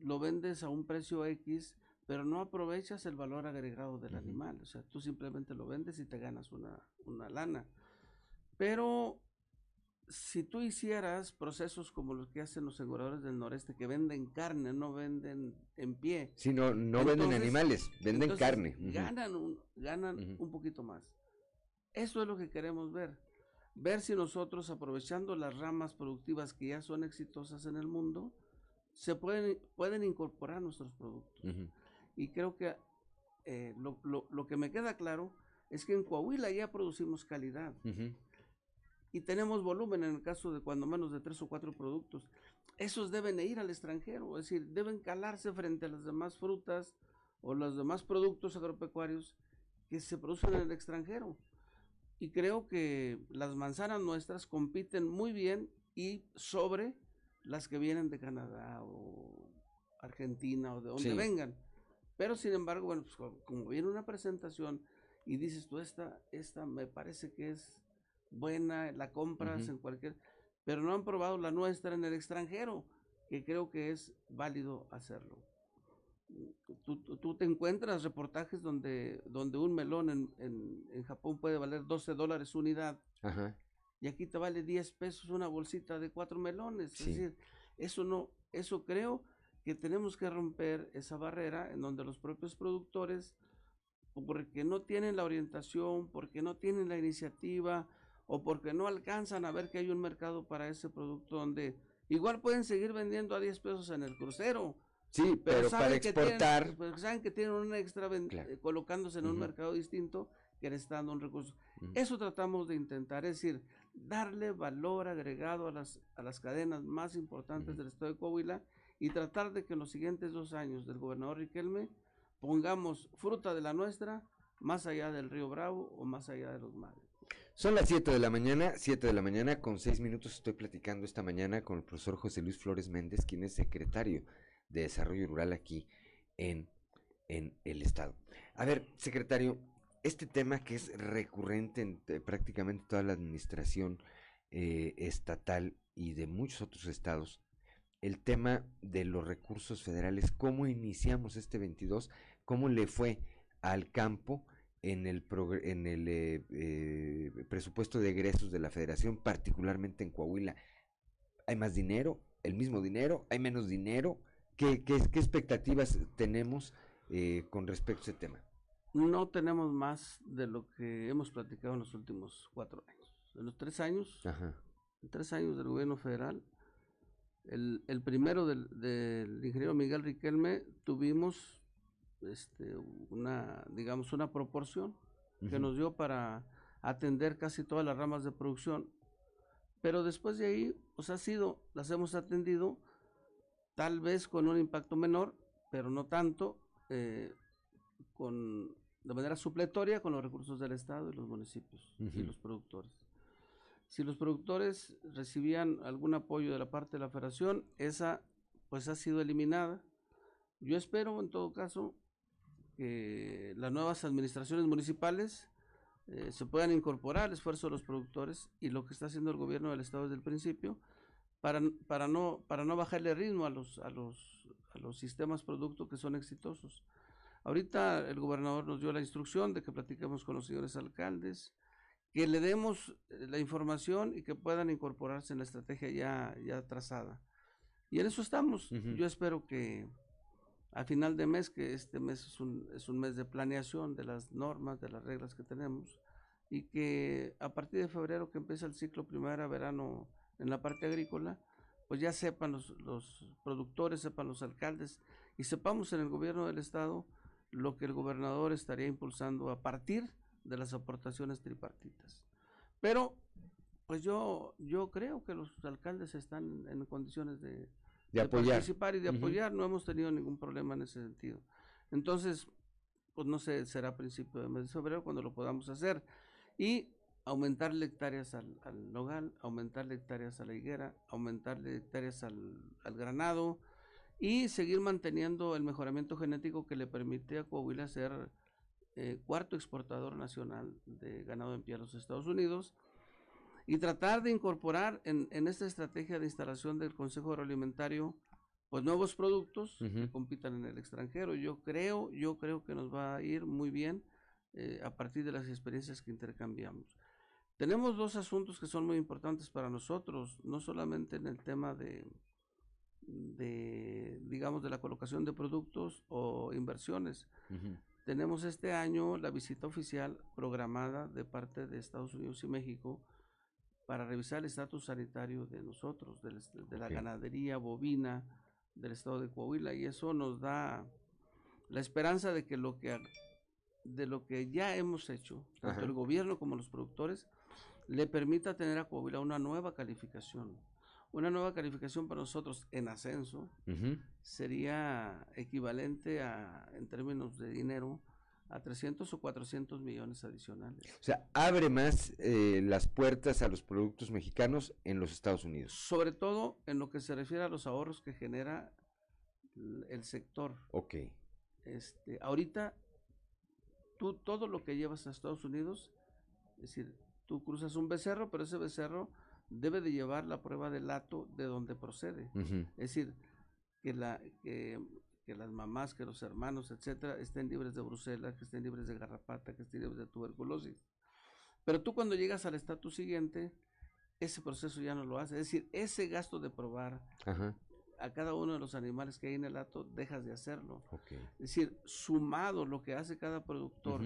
lo vendes a un precio X, pero no aprovechas el valor agregado del animal. O sea, tú simplemente lo vendes y te ganas una, una lana. Pero si tú hicieras procesos como los que hacen los aseguradores del noreste, que venden carne, no venden en pie. Sí, no, no venden animales, venden entonces carne. Ganan, un, ganan un poquito más. Eso es lo que queremos ver. Ver si nosotros, aprovechando las ramas productivas que ya son exitosas en el mundo, se pueden, pueden incorporar nuestros productos. Y creo que eh, lo, lo- lo que me queda claro es que en Coahuila ya producimos calidad. Y tenemos volumen en el caso de cuando menos de tres o cuatro productos. Esos deben de ir al extranjero, es decir, deben calarse frente a las demás frutas o los demás productos agropecuarios que se producen en el extranjero. Y creo que las manzanas nuestras compiten muy bien y sobre las que vienen de Canadá o Argentina o de donde Sí. vengan. Pero sin embargo, bueno, pues co- como viene una presentación y dices tú, esta, esta me parece que es buena, la compras Ujú. en cualquier, pero no han probado la nuestra en el extranjero, que creo que es válido hacerlo. Tú, tú- tú te encuentras reportajes donde, donde un melón en, en- en Japón puede valer 12 dólares unidad Ajá. y aquí te vale 10 pesos una bolsita de cuatro melones. Sí. Es decir, eso no, eso creo que tenemos que romper esa barrera en donde los propios productores, porque no tienen la orientación, porque no tienen la iniciativa o porque no alcanzan a ver que hay un mercado para ese producto donde igual pueden seguir vendiendo a 10 pesos en el crucero. Sí, pero, para que tienen- exportar. pero saben que tienen un extra ven- eh, colocándose en un mercado distinto que le está dando un recurso. Eso tratamos de intentar, es decir, darle valor agregado a las, a las cadenas más importantes del estado de Coahuila y tratar de que en los siguientes dos años del gobernador Riquelme pongamos fruta de la nuestra más allá del río Bravo o más allá de los mares. Son las 7 de la mañana, 7 de la mañana, con 6 minutos estoy platicando esta mañana con el profesor José Luis Flores Méndez, quien es secretario de Desarrollo Rural aquí en, en el estado. A ver, secretario, este tema que es recurrente en eh, prácticamente toda la administración eh, estatal y de muchos otros estados, el tema de los recursos federales, ¿cómo iniciamos este 22? ¿Cómo le fue al campo? En el, en el eh, eh, presupuesto de egresos de la federación, particularmente en Coahuila. ¿Hay más dinero? ¿El mismo dinero? ¿Hay menos dinero? ¿Qué, qué, qué expectativas tenemos eh, con respecto a ese tema? No tenemos más de lo que hemos platicado en los últimos cuatro años. En los tres años, Ajá. en tres años del gobierno federal, el, el primero del, del ingeniero Miguel Riquelme, tuvimos este, una, digamos, una proporción que Ujú. nos dio para atender casi todas las ramas de producción. Pero después de ahí, pues ha sido, las hemos atendido, tal vez con un impacto menor, pero no tanto, eh, con, de manera supletoria con los recursos del Estado y los municipios y Ujú. los productores. Si los productores recibían algún apoyo de la parte de la federación, esa pues ha sido eliminada. Yo espero en todo caso que las nuevas administraciones municipales eh, se puedan incorporar al esfuerzo de los productores y lo que está haciendo el gobierno del estado desde el principio para, para, no, para no bajarle ritmo a los, a, los, a los sistemas producto que son exitosos. Ahorita el gobernador nos dio la instrucción de que platiquemos con los señores alcaldes, que le demos eh, la información y que puedan incorporarse en la estrategia ya, ya trazada. Y en eso estamos. Yo espero que a final de mes, que este mes es un, es un mes de planeación de las normas, de las reglas que tenemos, y que a partir de febrero que empieza el ciclo primavera-verano en la parte agrícola, pues ya sepan los, los productores, sepan los alcaldes y sepamos en el gobierno del estado lo que el gobernador estaría impulsando a partir de las aportaciones tripartitas. Pero, pues yo, yo creo que los alcaldes están en condiciones de, De apoyar. participar y de apoyar, no hemos tenido ningún problema en ese sentido. Entonces, pues no sé, será a principio de mes de febrero cuando lo podamos hacer. Y aumentarle hectáreas al, al nogal, aumentarle hectáreas a la higuera, aumentarle hectáreas al, al granado y seguir manteniendo el mejoramiento genético que le permite a Coahuila ser eh, cuarto exportador nacional de ganado en pie a los Estados Unidos y tratar de incorporar en, en esta estrategia de instalación del Consejo Agroalimentario pues nuevos productos que compitan en el extranjero. Yo creo, yo creo que nos va a ir muy bien eh, a partir de las experiencias que intercambiamos. Tenemos dos asuntos que son muy importantes para nosotros, no solamente en el tema de, de digamos, de la colocación de productos o inversiones. Tenemos este año la visita oficial programada de parte de Estados Unidos y México para revisar el estatus sanitario de nosotros, de, de la ganadería bovina, del estado de Coahuila y eso nos da la esperanza de que lo que de lo que ya hemos hecho, tanto el gobierno como los productores, le permita tener a Coahuila una nueva calificación. Una nueva calificación para nosotros en ascenso sería equivalente a, en términos de dinero, a 300 o 400 millones adicionales. O sea, abre más eh, las puertas a los productos mexicanos en los Estados Unidos. Sobre todo en lo que se refiere a los ahorros que genera el sector. Ok. Este, ahorita, tú todo lo que llevas a Estados Unidos, es decir, tú cruzas un becerro, pero ese becerro debe de llevar la prueba del lato de donde procede. Es decir, que la que que las mamás, que los hermanos, etcétera, estén libres de brucela, que estén libres de garrapata, que estén libres de tuberculosis. Pero tú cuando llegas al estatus siguiente, ese proceso ya no lo hace. Es decir, ese gasto de probar a cada uno de los animales que hay en el hato, dejas de hacerlo. Es decir, sumado lo que hace cada productor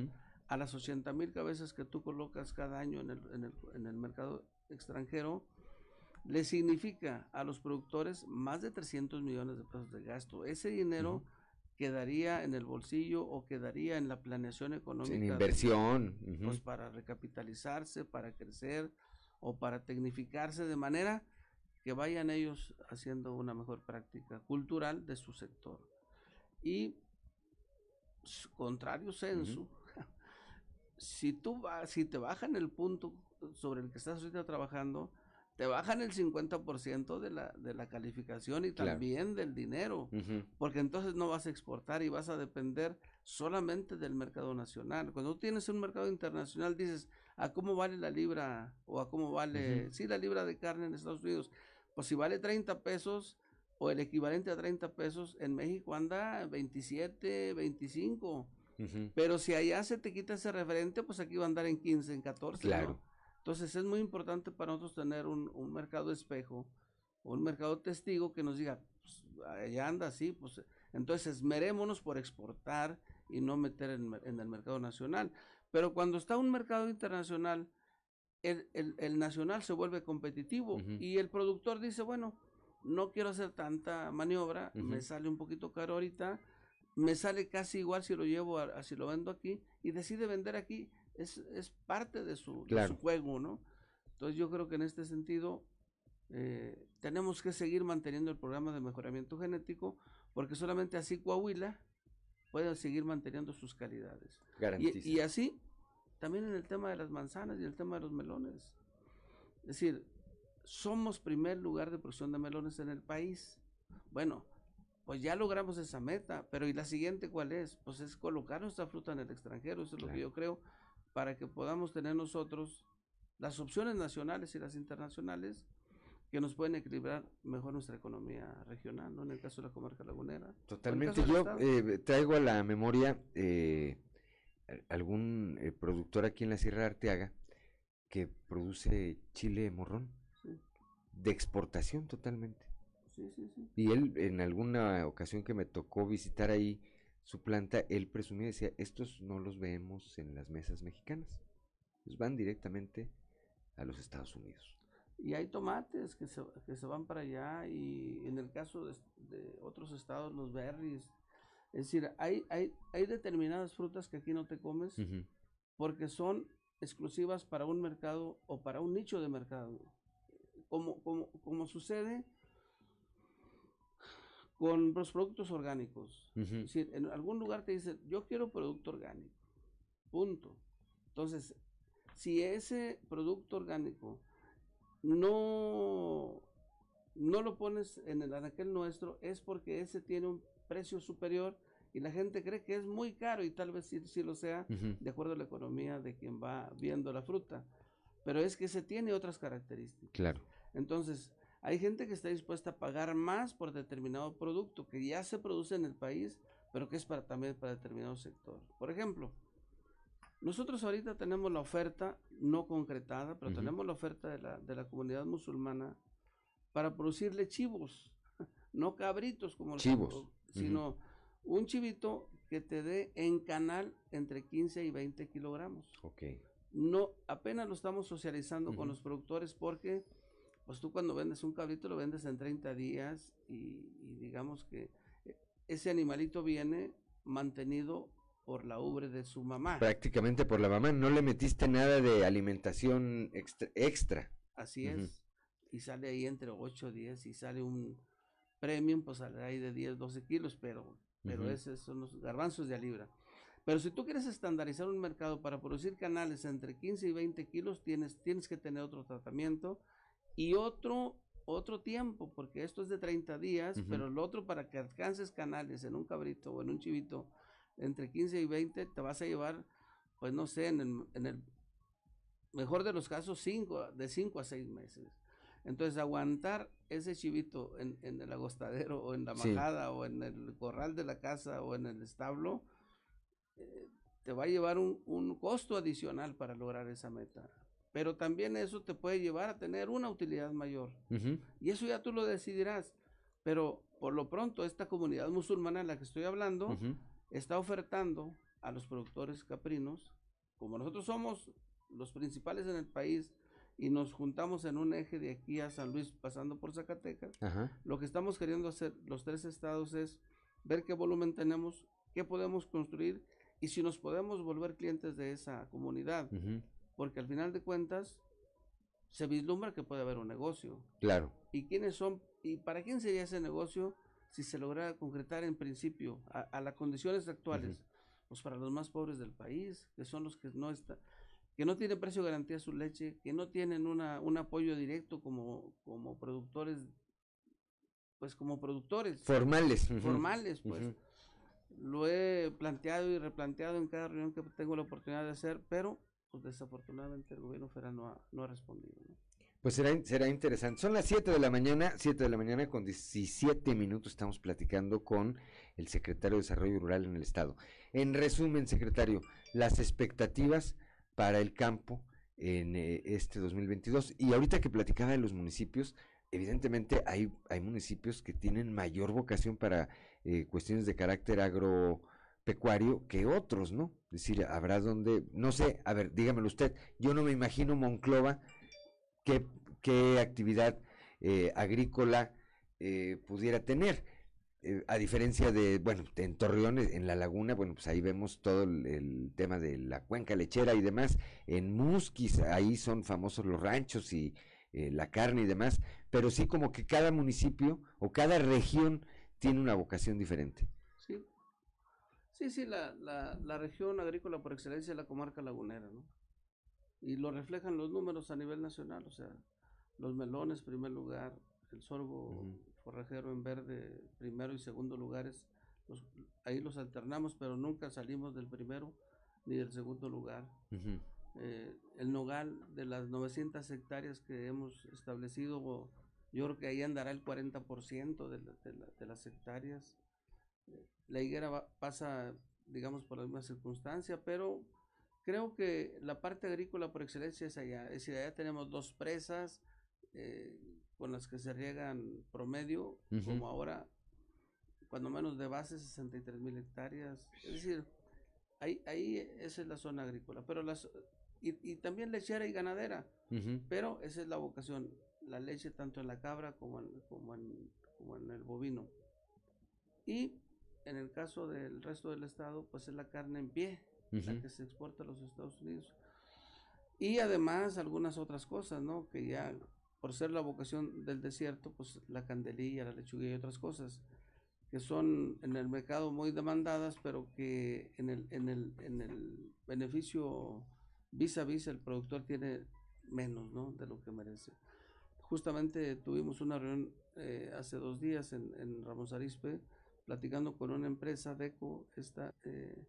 a las 80 mil cabezas que tú colocas cada año en el, en el, en el mercado extranjero, le significa a los productores más de 300 millones de pesos de gasto. Ese dinero quedaría en el bolsillo o quedaría en la planeación económica. En inversión. Pues para recapitalizarse, para crecer o para tecnificarse de manera que vayan ellos haciendo una mejor práctica cultural de su sector. Y contrario censo, si tú vas, si te bajan el punto sobre el que estás ahorita trabajando, te bajan el 50% de la, de la calificación y también del dinero, porque entonces no vas a exportar y vas a depender solamente del mercado nacional. Cuando tienes un mercado internacional dices, ¿a cómo vale la libra o a cómo vale, sí, la libra de carne en Estados Unidos? Pues si vale 30 pesos o el equivalente a 30 pesos, en México anda 27, 25. Pero si allá se te quita ese referente, pues aquí va a andar en 15, en 14. Claro. Entonces es muy importante para nosotros tener un, mercado espejo, un mercado testigo que nos diga, pues, allá anda así, pues entonces esmerémonos por exportar y no meter en, el mercado nacional. Pero cuando está un mercado internacional, el, nacional se vuelve competitivo y el productor dice, bueno, no quiero hacer tanta maniobra, me sale un poquito caro ahorita, me sale casi igual si lo llevo, a, si lo vendo aquí y decide vender aquí es, es parte de su, juego, ¿no? Entonces yo creo que en este sentido eh, tenemos que seguir manteniendo el programa de mejoramiento genético porque solamente así Coahuila puede seguir manteniendo sus calidades. Y, y, así también en el tema de las manzanas y el tema de los melones. Es decir, somos primer lugar de producción de melones en el país. Bueno, pues ya logramos esa meta, pero ¿y la siguiente cuál es? Pues es colocar nuestra fruta en el extranjero, eso es lo que yo creo para que podamos tener nosotros las opciones nacionales y las internacionales que nos pueden equilibrar mejor nuestra economía regional, ¿no? En el caso de la comarca lagunera. Totalmente. Yo eh, traigo a la memoria eh, algún eh, productor aquí en la Sierra de Arteaga que produce chile morrón de exportación totalmente. Sí, sí, sí. Y él en alguna ocasión que me tocó visitar ahí, su planta, él presumía, decía, estos no los vemos en las mesas mexicanas, pues van directamente a los Estados Unidos. Y hay tomates que se, que se van para allá y en el caso de, otros estados, los berries. Es decir, hay, hay, hay determinadas frutas que aquí no te comes porque son exclusivas para un mercado o para un nicho de mercado. Como, como, como sucede con los productos orgánicos. en algún lugar te dicen, yo quiero producto orgánico. Punto. Entonces, si ese producto orgánico no, no lo pones en el anaquel nuestro, es porque ese tiene un precio superior y la gente cree que es muy caro y tal vez sí, lo sea, de acuerdo a la economía de quien va viendo la fruta. Pero es que ese tiene otras características. Claro. Entonces, Hay gente que está dispuesta a pagar más por determinado producto que ya se produce en el país, pero que es para también para determinado sector. Por ejemplo, nosotros ahorita tenemos la oferta no concretada, pero Ujú. tenemos la oferta de la, de la comunidad musulmana para producirle chivos, no cabritos como los- Chivos. sino un chivito que te dé en canal entre 15 y 20 kilogramos. Ok. No, apenas lo estamos socializando con Ujú. los productores porque, pues tú cuando vendes un cabrito lo vendes en 30 días y, y digamos que ese animalito viene mantenido por la ubre de su mamá. Prácticamente por la mamá, no le metiste nada de alimentación extra. extra. Así es. Y sale ahí entre 8 o 10 y sale un premium, pues sale ahí de 10, 12 kilos, pero, pero Ujú. esos son los garbanzos de a libra. Pero si tú quieres estandarizar un mercado para producir canales entre 15 y 20 kilos, tienes, tienes que tener otro tratamiento y otro, otro tiempo, porque esto es de 30 días, pero el otro para que alcances canales en un cabrito o en un chivito entre 15 y 20, te vas a llevar, pues no sé, en el, en el mejor de los casos, cinco, de 5 a 6 meses. Entonces, aguantar ese chivito en, en el agostadero o en la Sí. majada o en el corral de la casa o en el establo, eh, te va a llevar un, un costo adicional para lograr esa meta. Pero también eso te puede llevar a tener una utilidad mayor. Y eso ya tú lo decidirás. Pero por lo pronto, esta comunidad musulmana en la que estoy hablando está ofertando a los productores caprinos, como nosotros somos los principales en el país y nos juntamos en un eje de aquí a San Luis pasando por Zacatecas, lo que estamos queriendo hacer los tres estados es ver qué volumen tenemos, qué podemos construir y si nos podemos volver clientes de esa comunidad. Porque al final de cuentas se vislumbra que puede haber un negocio. Claro. ¿Y quiénes son? ¿Y para quién sería ese negocio si se logra concretar en principio a, a las condiciones actuales? Pues para los más pobres del país, que son los que no están, que no tienen precio de garantía su leche, que no tienen una, un apoyo directo como, como productores, pues como productores. Formales, Formales, pues. Lo he planteado y replanteado en cada reunión que tengo la oportunidad de hacer, pero pues desafortunadamente el gobierno federal no ha, no ha respondido. Pues será, será interesante. Son las 7 de la mañana, 7 de la mañana con 17 minutos estamos platicando con el secretario de Desarrollo Rural en el Estado. En resumen, secretario, las expectativas para el campo en eh, este 2022. Y ahorita que platicaba de los municipios, evidentemente hay, hay municipios que tienen mayor vocación para eh, cuestiones de carácter agropecuario que otros, ¿no? Es decir, habrá donde, no sé, a ver, dígamelo usted, yo no me imagino Monclova qué, qué actividad eh, agrícola eh, pudiera tener. Eh, a diferencia de, bueno, en Torreón, en la laguna, bueno, pues ahí vemos todo el, el tema de la cuenca lechera y demás. En Musquis, ahí son famosos los ranchos y eh, la carne y demás, pero sí como que cada municipio o cada región tiene una vocación diferente. Sí, sí, la, la, la región agrícola por excelencia es la comarca lagunera, ¿no? Y lo reflejan los números a nivel nacional, o sea, los melones, primer lugar, el sorgo forrajero en verde, primero y segundo lugares, los- ahí los alternamos, pero nunca salimos del primero ni del segundo lugar. Eh, el nogal de las 900 hectáreas que hemos establecido, yo creo que ahí andará el 40% de, la- de la- de las hectáreas. La higuera va- pasa, digamos, por la misma circunstancia, pero creo que la parte agrícola por excelencia es allá. Es decir, allá tenemos dos presas eh, con las que se riegan promedio, como ahora, cuando menos de base, 63 mil hectáreas. Es decir, ahí, ahí esa es la zona agrícola, pero las y, y también lechera y ganadera, pero esa es la vocación, la leche tanto en la cabra como en, como en, como en el bovino. Y en el caso del resto del estado, pues es la carne en pie, la Ujú. que se exporta a los Estados Unidos. Y además algunas otras cosas, ¿no? Que ya por ser la vocación del desierto, pues la candelilla, la lechuga y otras cosas que son en el mercado muy demandadas, pero que en el, en el, en el beneficio vis a vis el productor tiene menos, ¿no? De lo que merece. Justamente tuvimos una reunión eh, hace dos días en, en Ramos Arizpe, platicando con una empresa, DECO, esta, eh,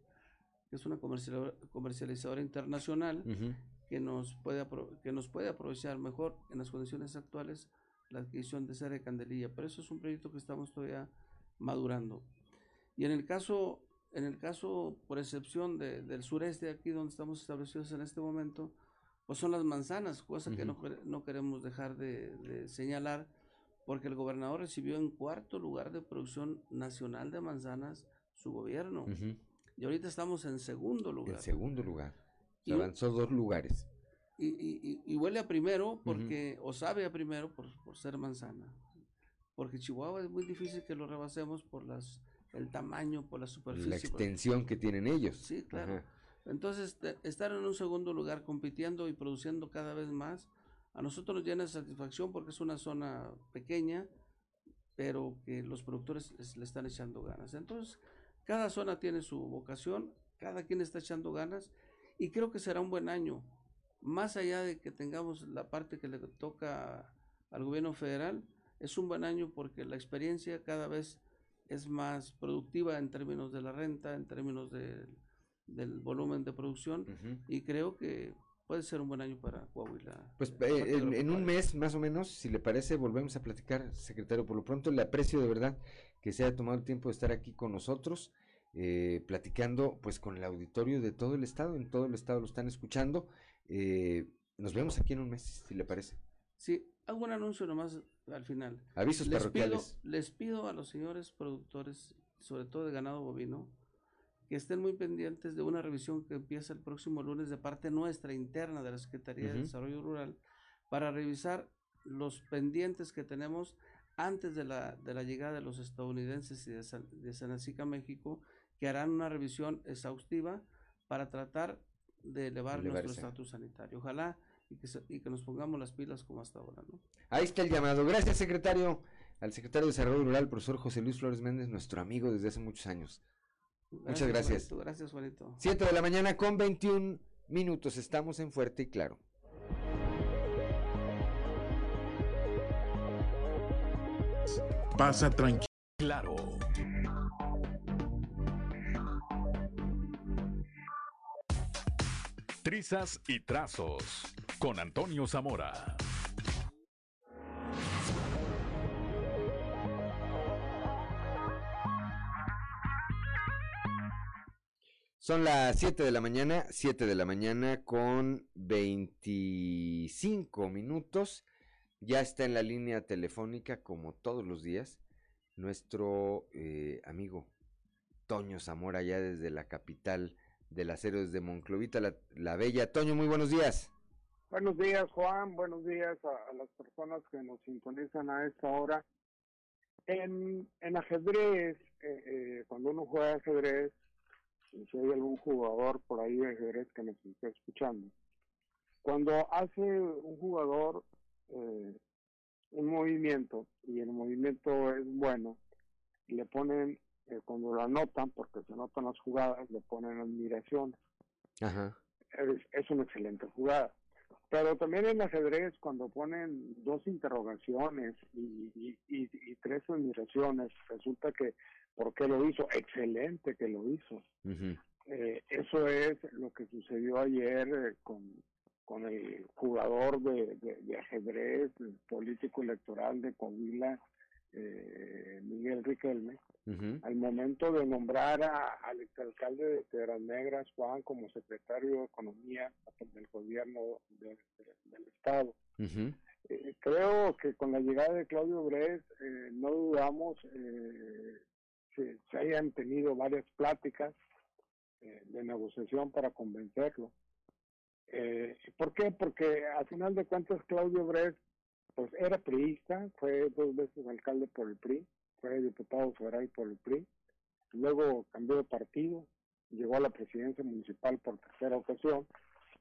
que es una comercializadora, comercializadora internacional, que nos puede que nos puede aprovechar mejor en las condiciones actuales la adquisición de cera de candelilla, pero eso es un proyecto que estamos todavía madurando. Y en el caso, en el caso por excepción de, del sureste, aquí donde estamos establecidos en este momento, pues son las manzanas, cosa que no, no queremos dejar de, de señalar, porque el gobernador recibió en cuarto lugar de producción nacional de manzanas su gobierno. Ujú. Y ahorita estamos en segundo En lugar. segundo lugar. Se Y- avanzó dos lugares. Y, y- y- huele a primero porque, o sabe a primero por, por ser manzana. Porque Chihuahua es muy difícil que lo rebasemos por las el tamaño, por la superficie. La por- extensión que tienen ellos. Sí, claro. Ajá. Entonces, te- estar en un segundo lugar compitiendo y produciendo cada vez más, a nosotros nos llena de satisfacción porque es una zona pequeña, pero que los productores es- le están echando ganas. Entonces, cada zona tiene su vocación, cada quien está echando ganas y creo que será un buen año. Más allá de que tengamos la parte que le toca al gobierno federal, es un buen año porque la experiencia cada vez es más productiva en términos de la renta, en términos de- del volumen de producción y creo que puede ser un buen año para Coahuila. Pues eh, parte en, en un mes más o menos, si le parece, volvemos a platicar, secretario. Por lo pronto le aprecio de verdad que se haya tomado el tiempo de estar aquí con nosotros, eh, platicando pues con el auditorio de todo el estado, en todo el estado lo están escuchando. Eh, nos vemos aquí en un mes, si le parece. Sí, hago un anuncio nomás al final. Avisos les parroquiales. Pido, les pido a los señores productores, sobre todo de ganado bovino, que estén muy pendientes de una revisión que empieza el próximo lunes de parte nuestra interna de la Secretaría de. Desarrollo Rural para revisar los pendientes que tenemos antes de la, de la llegada de los estadounidenses y de, San- de Sanacica a México, que harán una revisión exhaustiva para tratar de elevar nuestro estatus sanitario. Ojalá y que, se- y que nos pongamos las pilas como hasta ahora, ¿no? Ahí está el llamado. Gracias, secretario. Al secretario de Desarrollo Rural, profesor José Luis Flores Méndez, nuestro amigo desde hace muchos años. Muchas gracias. Juanito, gracias, Juanito. 7 de la mañana con 21 minutos. Estamos en Fuerte y Claro. Pasa tranquilo. Claro. Trizas y trazos con Antonio Zamora. Son las 7 de la mañana, 7 de la mañana con 25 minutos. Ya está en la línea telefónica, como todos los días, nuestro eh, amigo Toño Zamora, ya desde la capital del acero, desde Monclovita, la, la Bella. Toño, muy buenos días. Buenos días, Juan. Buenos días a, las personas que nos sintonizan a esta hora. En, en ajedrez, eh, eh, cuando uno juega ajedrez, si hay algún jugador por ahí de ajedrez que nos esté escuchando, cuando hace un jugador eh, un movimiento y el movimiento es bueno, le ponen, eh, cuando lo anotan, porque se anotan las jugadas, le ponen admiración. Ajá. Es, es una excelente jugada. Pero también en ajedrez, cuando ponen dos interrogaciones y, y, y- y tres admiraciones, resulta que, ¿por qué lo hizo? Excelente que lo hizo. Eh, eso es lo que sucedió ayer eh, con, con el jugador de, de- de ajedrez, el político electoral de Coahuila, eh, Miguel Riquelme, al momento de nombrar a- al exalcalde de Piedras Negras, Juan, como secretario de Economía del gobierno de- de- del Estado. Eh, creo que con la llegada de Claudio Bres, eh, no dudamos que se hayan tenido varias pláticas eh, de negociación para convencerlo. Eh, ¿Por qué? Porque al final de cuentas Claudio Bres pues era priista, fue dos veces alcalde por el PRI, fue diputado federal por el PRI, luego cambió de partido, llegó a la presidencia municipal por tercera ocasión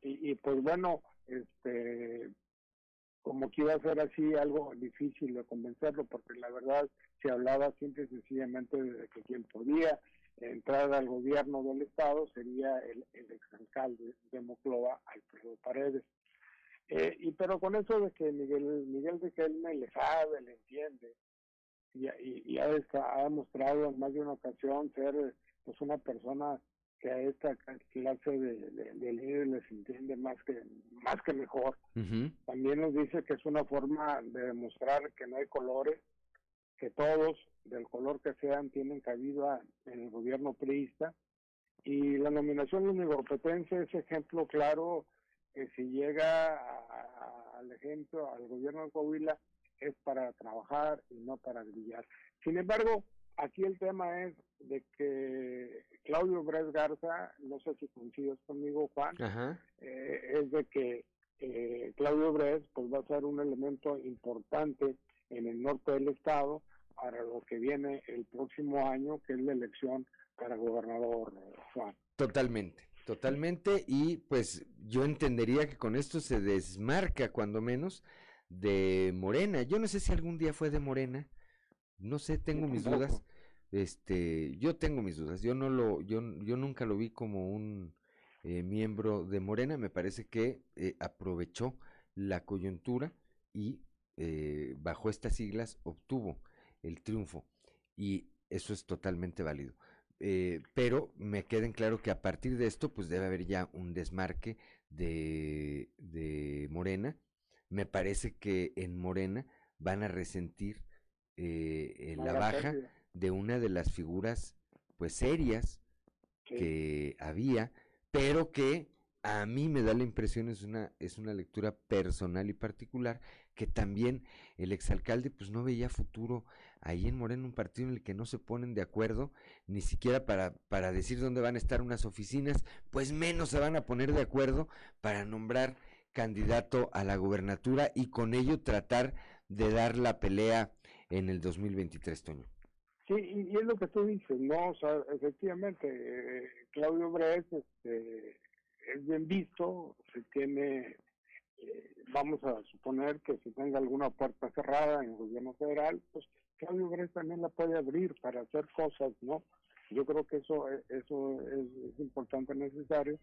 y pues bueno, este como que iba a ser así algo difícil de convencerlo porque la verdad se hablaba simple y sencillamente de que quien podía entrar al gobierno del estado sería el, el exalcalde de Moclova, Alfredo Paredes. Eh, y pero con eso de que Miguel Miguel Riquelme le sabe, le entiende y, y, y ha, ha demostrado en más de una ocasión ser pues una persona que a esta clase de, de, líderes les entiende más que más que mejor. También nos dice que es una forma de demostrar que no hay colores, que todos, del color que sean, tienen cabida en el gobierno priista. Y la nominación de Univerpetense es ejemplo claro que si llega al ejemplo, al gobierno de Coahuila, es para trabajar y no para brillar. Sin embargo, aquí el tema es de que Claudio Bres Garza, no sé si coincides conmigo, Juan, eh, es de que eh, Claudio Bres pues va a ser un elemento importante en el norte del estado para lo que viene el próximo año, que es la elección para gobernador, Juan. Totalmente, totalmente, y pues yo entendería que con esto se desmarca cuando menos de Morena. Yo no sé si algún día fue de Morena, no sé, tengo mis dudas. Este, yo tengo mis dudas. Yo no lo, yo, yo nunca lo vi como un eh, miembro de Morena. Me parece que eh, aprovechó la coyuntura y eh, bajo estas siglas obtuvo el triunfo. Y eso es totalmente válido. pero me queda en claro que a partir de esto, pues debe haber ya un desmarque de, de Morena. Me parece que en Morena van a resentir eh, la baja de una de las figuras pues serias que había, pero que a mí me da la impresión, es una, es una lectura personal y particular, que también el exalcalde pues no veía futuro ahí en Moreno, un partido en el que no se ponen de acuerdo, ni siquiera para, para decir dónde van a estar unas oficinas, pues menos se van a poner de acuerdo para nombrar candidato a la gubernatura y con ello tratar de dar la pelea en el 2023, Toño. Sí, y, es lo que tú dices, ¿no? O sea, efectivamente, eh, Claudio Bres este, es bien visto, se tiene, eh, vamos a suponer que si tenga alguna puerta cerrada en el gobierno federal, pues Claudio Bres también la puede abrir para hacer cosas, ¿no? Yo creo que eso, eh, eso es, importante, necesario,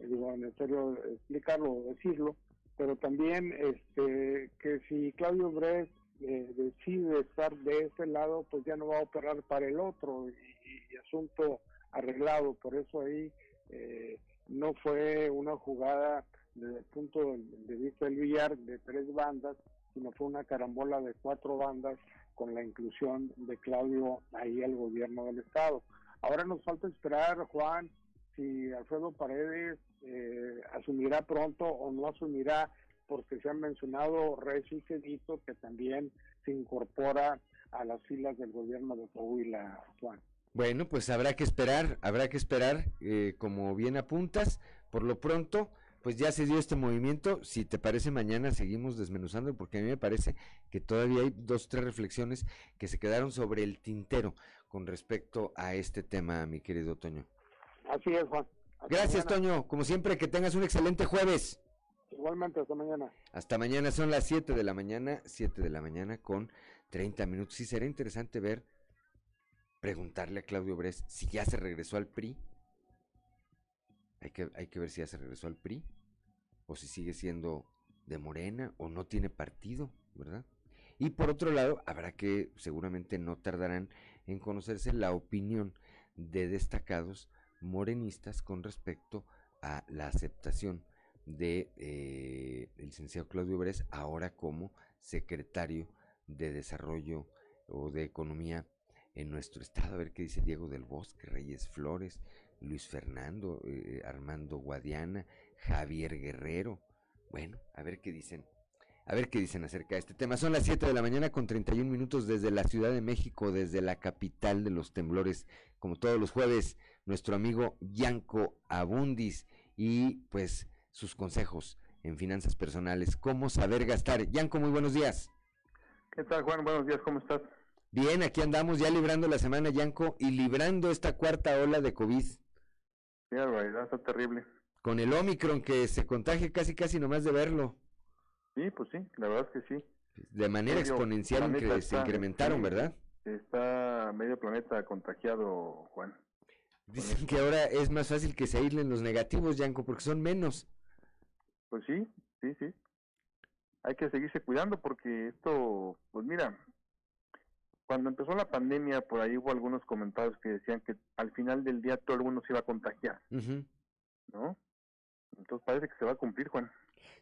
digo, necesario explicarlo o decirlo, pero también este que si Claudio Bres eh, decide estar de ese lado, pues ya no va a operar para el otro y, asunto arreglado. Por eso ahí eh, no fue una jugada desde el punto de vista del billar de tres bandas, sino fue una carambola de cuatro bandas con la inclusión de Claudio ahí al gobierno del Estado. Ahora nos falta esperar, Juan, si Alfredo Paredes eh, asumirá pronto o no asumirá porque se han mencionado Recio y que también se incorpora a las filas del gobierno de Coahuila, Juan. Bueno, pues habrá que esperar, habrá que esperar, eh, como bien apuntas, por lo pronto, pues ya se dio este movimiento, si te parece mañana seguimos desmenuzando, porque a mí me parece que todavía hay dos, tres reflexiones que se quedaron sobre el tintero con respecto a este tema, mi querido Toño. Así es, Juan. Gracias, Toño. Como siempre, que tengas un excelente jueves. Igualmente, hasta mañana. Hasta mañana, son las 7 de la mañana, 7 de la mañana con 30 minutos. Sí, será interesante ver, preguntarle a Claudio Bres si ya se regresó al PRI. Hay que, hay que ver si ya se regresó al PRI, o si sigue siendo de Morena, o no tiene partido, ¿verdad? Y por otro lado, habrá que, seguramente no tardarán en conocerse la opinión de destacados morenistas con respecto a la aceptación de eh, el licenciado Claudio Bres ahora como secretario de Desarrollo o de Economía en nuestro estado. A ver qué dice Diego del Bosque, Reyes Flores, Luis Fernando, eh, Armando Guadiana, Javier Guerrero. Bueno, a ver qué dicen. A ver qué dicen acerca de este tema. Son las 7 de la mañana con 31 minutos desde la Ciudad de México, desde la capital de los temblores, como todos los jueves, nuestro amigo Yanko Abundis. Y pues sus consejos en finanzas personales, cómo saber gastar. Yanko, muy buenos días. ¿Qué tal, Juan? Buenos días, ¿cómo estás? Bien, aquí andamos ya librando la semana, Yanko, y librando esta cuarta ola de COVID. Sí, verdad, está terrible. Con el Omicron que se contagia casi, casi nomás de verlo. Sí, pues sí, la verdad es que sí. De manera exponencial que se incrementaron, ¿verdad? Está medio planeta contagiado, Juan. Dicen que ahora es más fácil que se aíslen los negativos, Yanko, porque son menos. Pues sí, sí, sí. Hay que seguirse cuidando porque esto, pues mira, cuando empezó la pandemia, por ahí hubo algunos comentarios que decían que al final del día todo el mundo se iba a contagiar. ¿no? Entonces parece que se va a cumplir, Juan.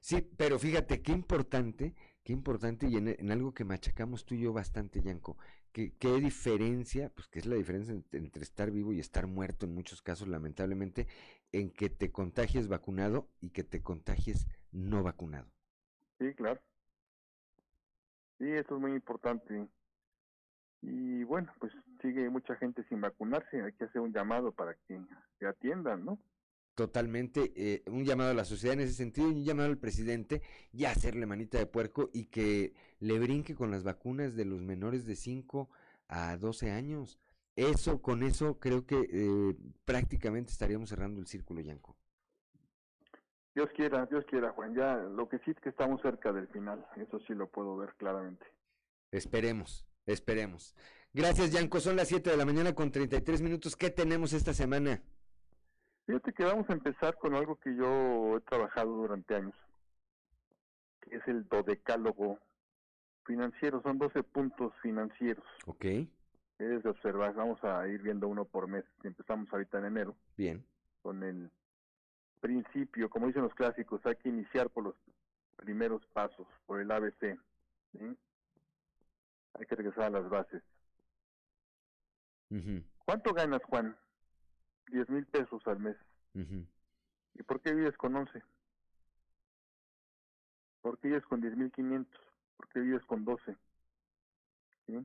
Sí, pero fíjate, qué importante, qué importante y en, en algo que machacamos tú y yo bastante, Yanko, que qué diferencia, pues que es la diferencia en- entre estar vivo y estar muerto en muchos casos, lamentablemente, en que te contagies vacunado y que te contagies no vacunado. Sí, claro. Sí, eso es muy importante. Y bueno, pues sigue mucha gente sin vacunarse, hay que hacer un llamado para que se atiendan, ¿no? Totalmente, eh, un llamado a la sociedad en ese sentido y un llamado al presidente ya hacerle manita de puerco y que le brinque con las vacunas de los menores de 5 a 12 años. Eso, con eso creo que eh, prácticamente estaríamos cerrando el círculo, Yanko. Dios quiera, Dios quiera, Juan. Ya lo que sí es que estamos cerca del final, eso sí lo puedo ver claramente. Esperemos, esperemos. Gracias, Yanko. Son las 7 de la mañana con 33 minutos. ¿Qué tenemos esta semana? Fíjate que vamos a empezar con algo que yo he trabajado durante años, que es el dodecálogo financiero, son 12 puntos financieros. Ok, Es de observar, vamos a ir viendo uno por mes, empezamos ahorita en enero. bien. con el principio, como dicen los clásicos, hay que iniciar por los primeros pasos, por el ABC. ¿sí? Hay que regresar a las bases. ¿Cuánto ganas, Juan? Diez mil pesos al mes. ujú. ¿Y por qué vives con once? ¿Por qué vives con diez mil quinientos? ¿Por qué vives con doce? ¿Sí?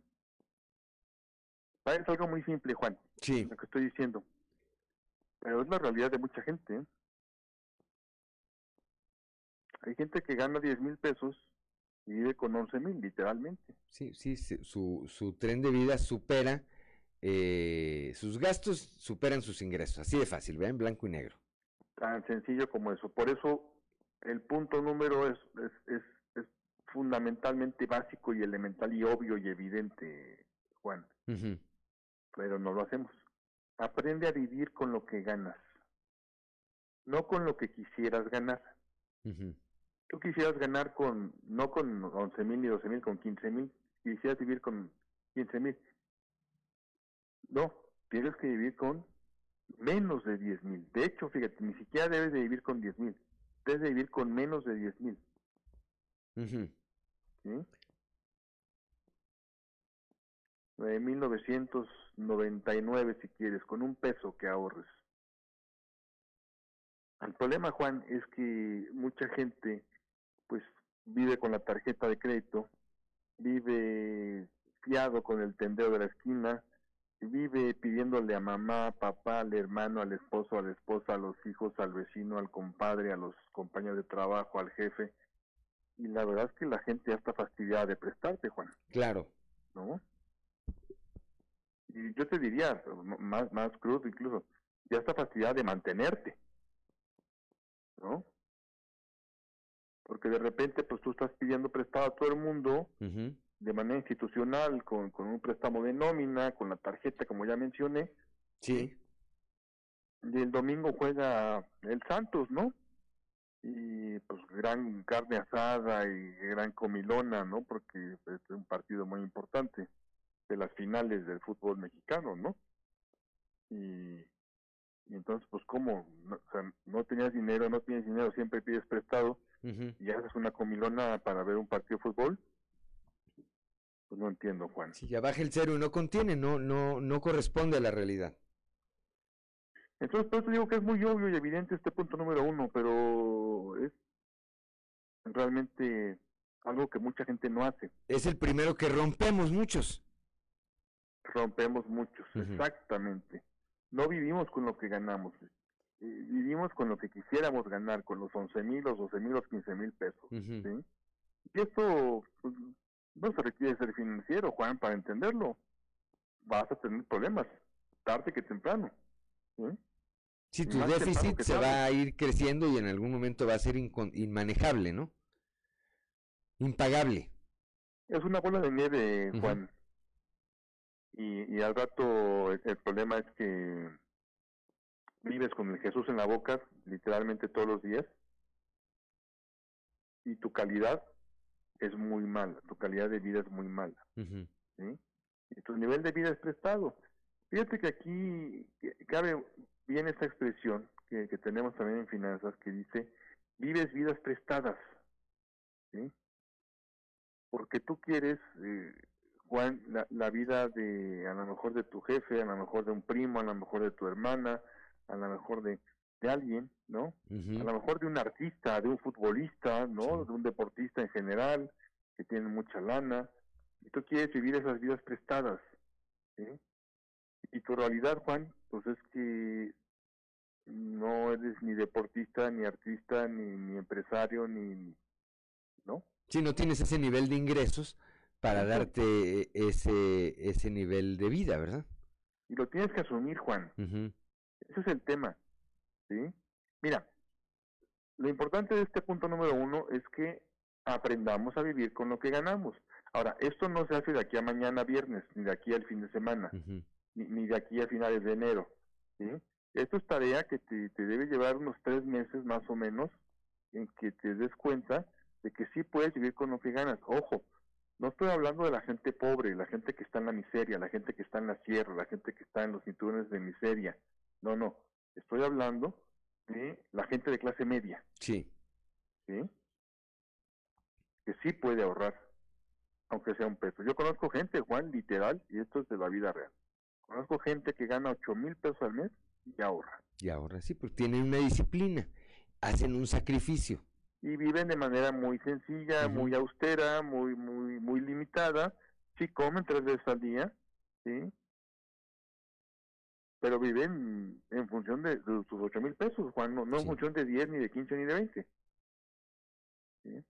Es algo muy simple, Juan. Sí. Lo que estoy diciendo. Pero es la realidad de mucha gente. ¿eh? Hay gente que gana 10 mil pesos y vive con 11 mil, literalmente. Sí, sí, su, su tren de vida supera, eh, sus gastos superan sus ingresos. Así de fácil, ¿vean? Blanco y negro. Tan sencillo como eso. Por eso el punto número es, es, es, es fundamentalmente básico y elemental y obvio y evidente, Juan. Ujú, Pero no lo hacemos. Aprende a vivir con lo que ganas, no con lo que quisieras ganar. Tú quisieras ganar con, no con 11 mil ni 12 mil, con 15 mil, quisieras vivir con 15 mil. No, tienes que vivir con menos de 10 mil. De hecho, fíjate, ni siquiera debes de vivir con 10 mil, debes de vivir con menos de 10 mil. ¿sí? 9.999 si quieres, con un peso que ahorres. El problema, Juan, es que mucha gente pues vive con la tarjeta de crédito, vive fiado con el tendero de la esquina, vive pidiéndole a mamá, papá, al hermano, al esposo, a la esposa, a los hijos, al vecino, al compadre, a los compañeros de trabajo, al jefe. Y la verdad es que la gente ya está fastidiada de prestarte, Juan, Claro. ¿no? Y yo te diría, más, más crudo incluso, ya está fastidiada de mantenerte, ¿no? Porque de repente, pues tú estás pidiendo prestado a todo el mundo de manera institucional, con, con un préstamo de nómina, con la tarjeta, como ya mencioné, Sí. y el domingo juega el Santos, ¿no? Y pues gran carne asada y gran comilona, ¿no? Porque es un partido muy importante de las finales del fútbol mexicano, ¿no? Y, y entonces, pues, ¿cómo? No, o sea, no tenías dinero, no tienes dinero, siempre pides prestado y haces una comilona para ver un partido de fútbol. Pues no entiendo, Juan. Si ya baja el cero y no contiene, no, no, no corresponde a la realidad. Entonces, por eso digo que es muy obvio y evidente este punto número uno, pero es realmente algo que mucha gente no hace. Es el primero que rompemos muchos. Rompemos muchos, exactamente. No vivimos con lo que ganamos. eh, Vivimos con lo que quisiéramos ganar, con los 11 mil, los 12 mil, los 15 mil pesos. ¿sí? Y esto pues, no se requiere ser financiero, Juan, para entenderlo. Vas a tener problemas, tarde que temprano. ¿sí? Si tu más déficit se tarde. va a ir creciendo y en algún momento va a ser inmanejable, ¿no? Impagable. Es una bola de nieve. Juan. Y, y al rato el, el problema es que vives con el Jesús en la boca, literalmente todos los días, y tu calidad es muy mala, tu calidad de vida es muy mala. Y tu nivel de vida es prestado. Fíjate que aquí cabe bien esa expresión que, que tenemos también en finanzas que dice, vives vidas prestadas. ¿sí? Porque tú quieres, eh, Juan, la, la vida de a lo mejor de tu jefe, a lo mejor de un primo, a lo mejor de tu hermana, a lo mejor de, de alguien, ¿no? A lo mejor de un artista, de un futbolista, ¿no? De un deportista en general, que tiene mucha lana, y tú quieres vivir esas vidas prestadas, ¿sí? Y tu realidad, Juan, pues es que no eres ni deportista, ni artista, ni, ni empresario, ni, ¿no? Si no tienes ese nivel de ingresos para darte ese, ese nivel de vida, ¿verdad? Y lo tienes que asumir, Juan. Ese es el tema, ¿sí? Mira, lo importante de este punto número uno es que aprendamos a vivir con lo que ganamos. Ahora, esto no se hace de aquí a mañana viernes, ni de aquí al fin de semana, ni, ni, de aquí a finales de enero. ¿sí? Esto es tarea que te, te, debe llevar unos tres meses más o menos en que te des cuenta de que sí puedes vivir con lo que ganas. Ojo, no estoy hablando de la gente pobre, la gente que está en la miseria, la gente que está en la sierra, la gente que está en los cinturones de miseria. No, no. Estoy hablando de la gente de clase media. Sí. ¿Sí? Que sí puede ahorrar aunque sea un peso. Yo conozco gente, Juan, literal, y esto es de la vida real. Conozco gente que gana ocho mil pesos al mes y ahorra. Y ahorra, sí, porque tienen una disciplina, hacen un sacrificio. Y viven de manera muy sencilla, uh -huh. muy austera, muy, muy, muy limitada. Sí comen tres veces al día, sí. Pero viven en función de, de sus ocho mil pesos, Juan, no, no sí. en función de diez, ni de quince, ni de veinte. ¿Sí?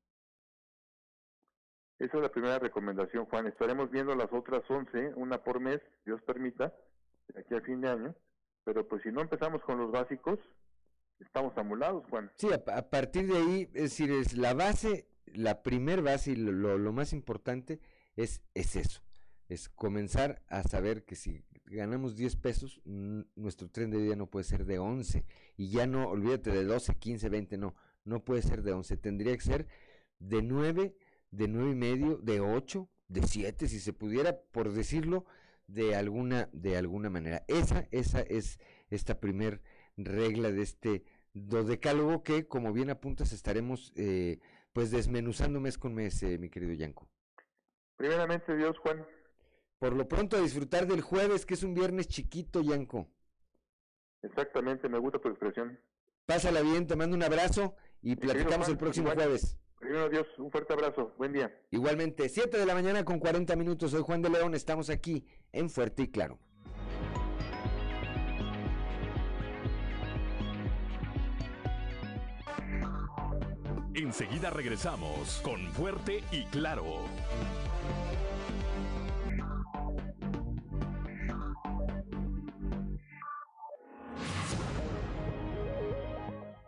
Esa es la primera recomendación, Juan. Estaremos viendo las otras 11, una por mes, Dios permita, de aquí a fin de año. Pero pues si no empezamos con los básicos, estamos amulados, Juan. Sí, a, a partir de ahí, es decir, es la base, la primer base y lo, lo, más importante es, es eso. Es comenzar a saber que si ganamos 10 pesos, nuestro tren de vida no puede ser de 11. Y ya no, olvídate de 12, 15, 20, no. No puede ser de 11. Tendría que ser de 9 de nueve y medio, de ocho, de siete, si se pudiera, por decirlo de alguna, de alguna manera. Esa, esa es esta primer regla de este dodecálogo que, como bien apuntas, estaremos eh, pues desmenuzando mes con mes, eh, mi querido Yanko. Primeramente, Dios, Juan. Por lo pronto, a disfrutar del jueves, que es un viernes chiquito, Yanko. Exactamente, me gusta tu expresión. Pásala bien, te mando un abrazo y platicamos Juan, el próximo jueves. Primero Dios, un fuerte abrazo, buen día. Igualmente, 7 de la mañana con 40 minutos, soy Juan de León, estamos aquí en Fuerte y Claro. Enseguida regresamos con Fuerte y Claro.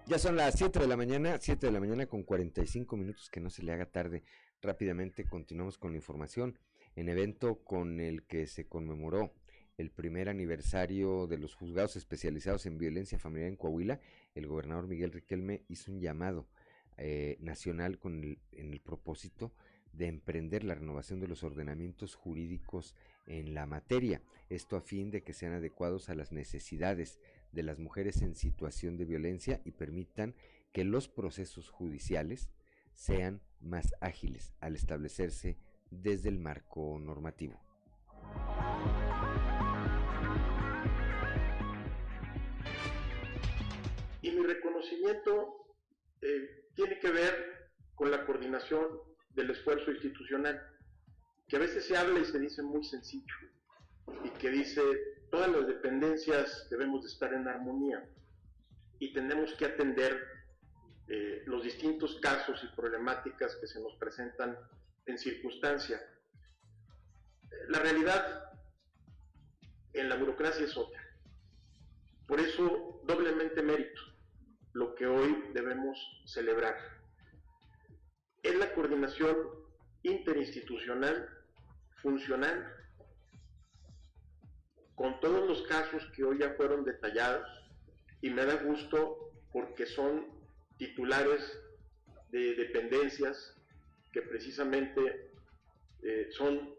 Ya son las 7 de la mañana, 7 de la mañana con 45 minutos, que no se le haga tarde. Rápidamente continuamos con la información. En evento con el que se conmemoró el primer aniversario de los juzgados especializados en violencia familiar en Coahuila, el gobernador Miguel Riquelme hizo un llamado eh, nacional con el, en el propósito de emprender la renovación de los ordenamientos jurídicos en la materia, esto a fin de que sean adecuados a las necesidades de las mujeres en situación de violencia y permitan que los procesos judiciales sean más ágiles al establecerse desde el marco normativo. Y mi reconocimiento eh, tiene que ver con la coordinación del esfuerzo institucional, que a veces se habla y se dice muy sencillo, y que dice todas las dependencias debemos de estar en armonía y tenemos que atender eh, los distintos casos y problemáticas que se nos presentan en circunstancia. La realidad en la burocracia es otra. Por eso, doblemente mérito lo que hoy debemos celebrar. Es la coordinación interinstitucional, funcional, con todos los casos que hoy ya fueron detallados y me da gusto porque son titulares de dependencias que precisamente eh, son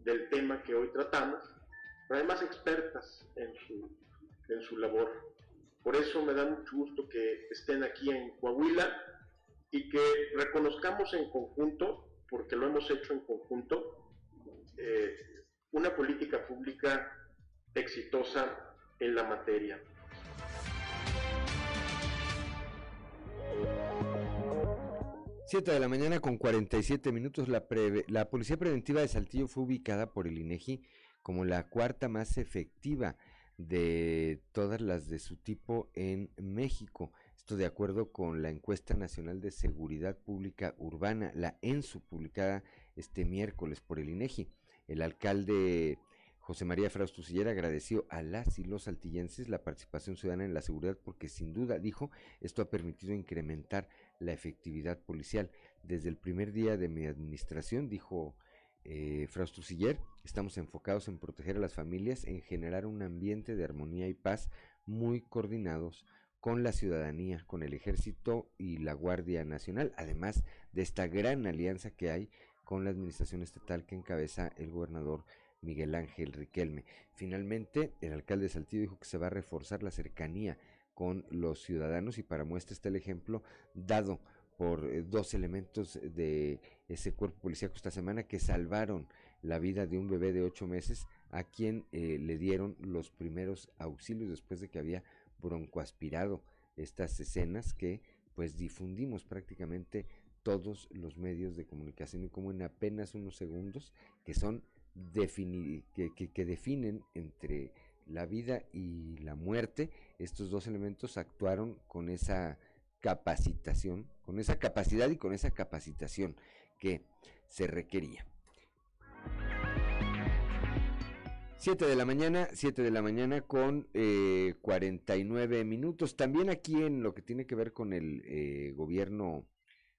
del tema que hoy tratamos, pero además expertas en su, en su labor. Por eso me da mucho gusto que estén aquí en Coahuila y que reconozcamos en conjunto, porque lo hemos hecho en conjunto, eh, una política pública exitosa en la materia. 7 de la mañana con 47 minutos, la, la Policía Preventiva de Saltillo fue ubicada por el INEGI como la cuarta más efectiva de todas las de su tipo en México. Esto de acuerdo con la encuesta nacional de seguridad pública urbana, la ENSU, publicada este miércoles por el INEGI. El alcalde José María Frausto Sillera agradeció a las y los saltillenses la participación ciudadana en la seguridad porque sin duda, dijo, esto ha permitido incrementar la efectividad policial. Desde el primer día de mi administración, dijo eh, estamos enfocados en proteger a las familias, en generar un ambiente de armonía y paz muy coordinados con la ciudadanía, con el ejército y la Guardia Nacional, además de esta gran alianza que hay con la administración estatal que encabeza el gobernador Miguel Ángel Riquelme. Finalmente, el alcalde de Saltillo dijo que se va a reforzar la cercanía con los ciudadanos y para muestra está el ejemplo dado por eh, dos elementos de ese cuerpo policíaco esta semana que salvaron la vida de un bebé de ocho meses a quien eh, le dieron los primeros auxilios después de que había broncoaspirado estas escenas que pues difundimos prácticamente todos los medios de comunicación y como en apenas unos segundos que son que, definen entre la vida y la muerte, estos dos elementos actuaron con esa capacitación, con esa capacidad y con esa capacitación que se requería. 7 de la mañana, 7 de la mañana con eh, 49 minutos. También aquí en lo que tiene que ver con el eh, gobierno,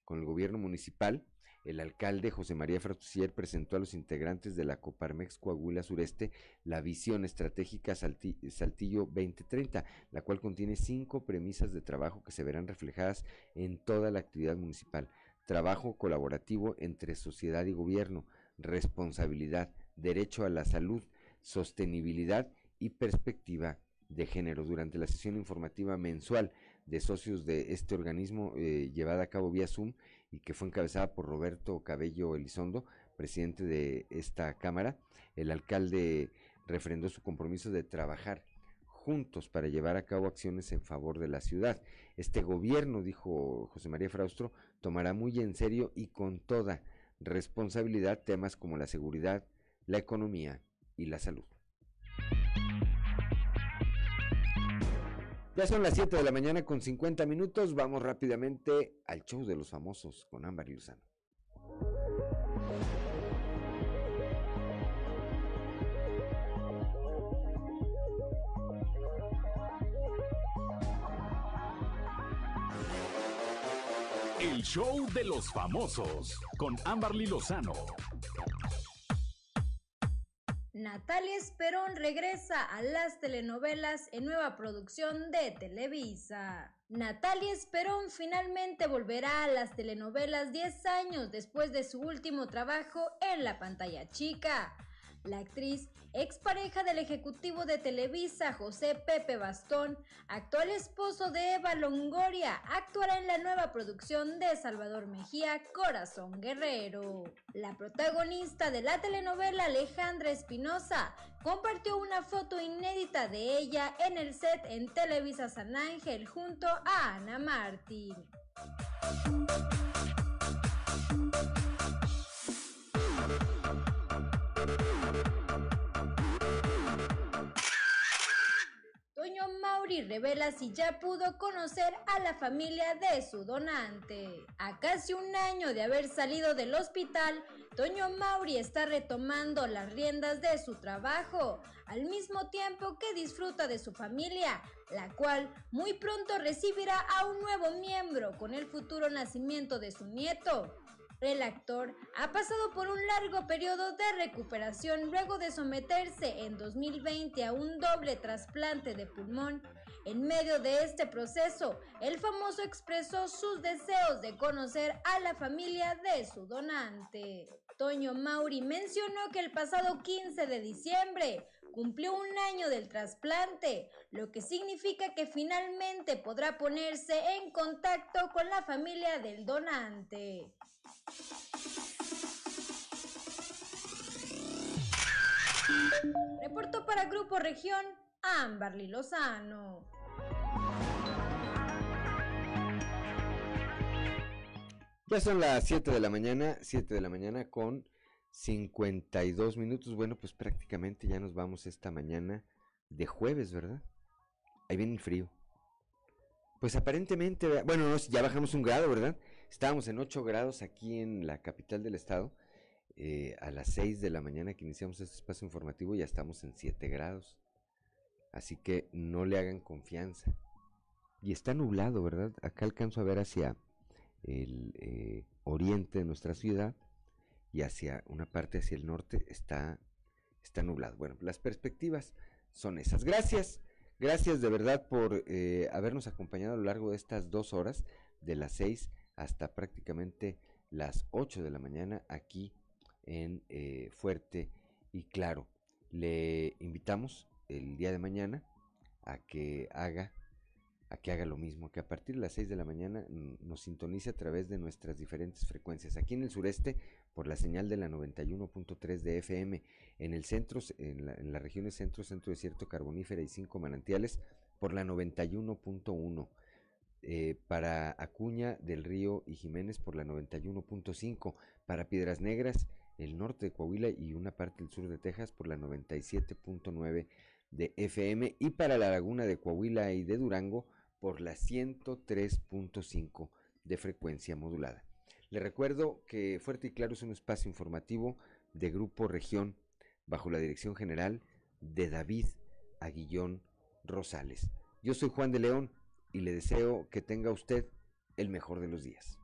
con el gobierno municipal, el alcalde José María Fratusier presentó a los integrantes de la Coparmex Coahuila Sureste la visión estratégica Saltillo 2030, la cual contiene cinco premisas de trabajo que se verán reflejadas en toda la actividad municipal. Trabajo colaborativo entre sociedad y gobierno, responsabilidad, derecho a la salud, sostenibilidad y perspectiva de género. Durante la sesión informativa mensual de socios de este organismo eh, llevada a cabo vía Zoom, y que fue encabezada por Roberto Cabello Elizondo, presidente de esta Cámara. El alcalde refrendó su compromiso de trabajar juntos para llevar a cabo acciones en favor de la ciudad. Este gobierno, dijo José María Fraustro, tomará muy en serio y con toda responsabilidad temas como la seguridad, la economía y la salud. Ya son las 7 de la mañana con 50 minutos. Vamos rápidamente al show de los famosos con Ámbar y Luzano. El show de los famosos con Amberly Lozano. Natalia Esperón regresa a las telenovelas en nueva producción de Televisa. Natalia Esperón finalmente volverá a las telenovelas 10 años después de su último trabajo en la pantalla chica. La actriz, expareja del ejecutivo de Televisa, José Pepe Bastón, actual esposo de Eva Longoria, actuará en la nueva producción de Salvador Mejía, Corazón Guerrero. La protagonista de la telenovela, Alejandra Espinosa, compartió una foto inédita de ella en el set en Televisa San Ángel junto a Ana Martín. Mauri revela si ya pudo conocer a la familia de su donante. A casi un año de haber salido del hospital, Toño Mauri está retomando las riendas de su trabajo, al mismo tiempo que disfruta de su familia, la cual muy pronto recibirá a un nuevo miembro con el futuro nacimiento de su nieto. El actor ha pasado por un largo periodo de recuperación luego de someterse en 2020 a un doble trasplante de pulmón. En medio de este proceso, el famoso expresó sus deseos de conocer a la familia de su donante. Toño Mauri mencionó que el pasado 15 de diciembre cumplió un año del trasplante, lo que significa que finalmente podrá ponerse en contacto con la familia del donante. Reportó para Grupo Región Amberly Lozano. Ya son las 7 de la mañana, 7 de la mañana con 52 minutos. Bueno, pues prácticamente ya nos vamos esta mañana de jueves, ¿verdad? Ahí viene el frío. Pues aparentemente, bueno, ya bajamos un grado, ¿verdad? Estábamos en 8 grados aquí en la capital del estado. Eh, a las 6 de la mañana que iniciamos este espacio informativo ya estamos en 7 grados. Así que no le hagan confianza. Y está nublado, ¿verdad? Acá alcanzo a ver hacia el eh, oriente de nuestra ciudad y hacia una parte hacia el norte está, está nublado. Bueno, las perspectivas son esas. Gracias, gracias de verdad por eh, habernos acompañado a lo largo de estas dos horas, de las seis hasta prácticamente las ocho de la mañana aquí en eh, Fuerte y Claro. Le invitamos el día de mañana a que haga a que haga lo mismo, que a partir de las 6 de la mañana nos sintonice a través de nuestras diferentes frecuencias. Aquí en el sureste, por la señal de la 91.3 de FM, en el centro, en, la, en las regiones centro, centro desierto, carbonífera y cinco manantiales, por la 91.1. Eh, para Acuña del Río y Jiménez por la 91.5, para Piedras Negras, el norte de Coahuila y una parte del sur de Texas por la 97.9 de FM y para la laguna de Coahuila y de Durango por la 103.5 de frecuencia modulada. Le recuerdo que Fuerte y Claro es un espacio informativo de Grupo Región bajo la dirección general de David Aguillón Rosales. Yo soy Juan de León y le deseo que tenga usted el mejor de los días.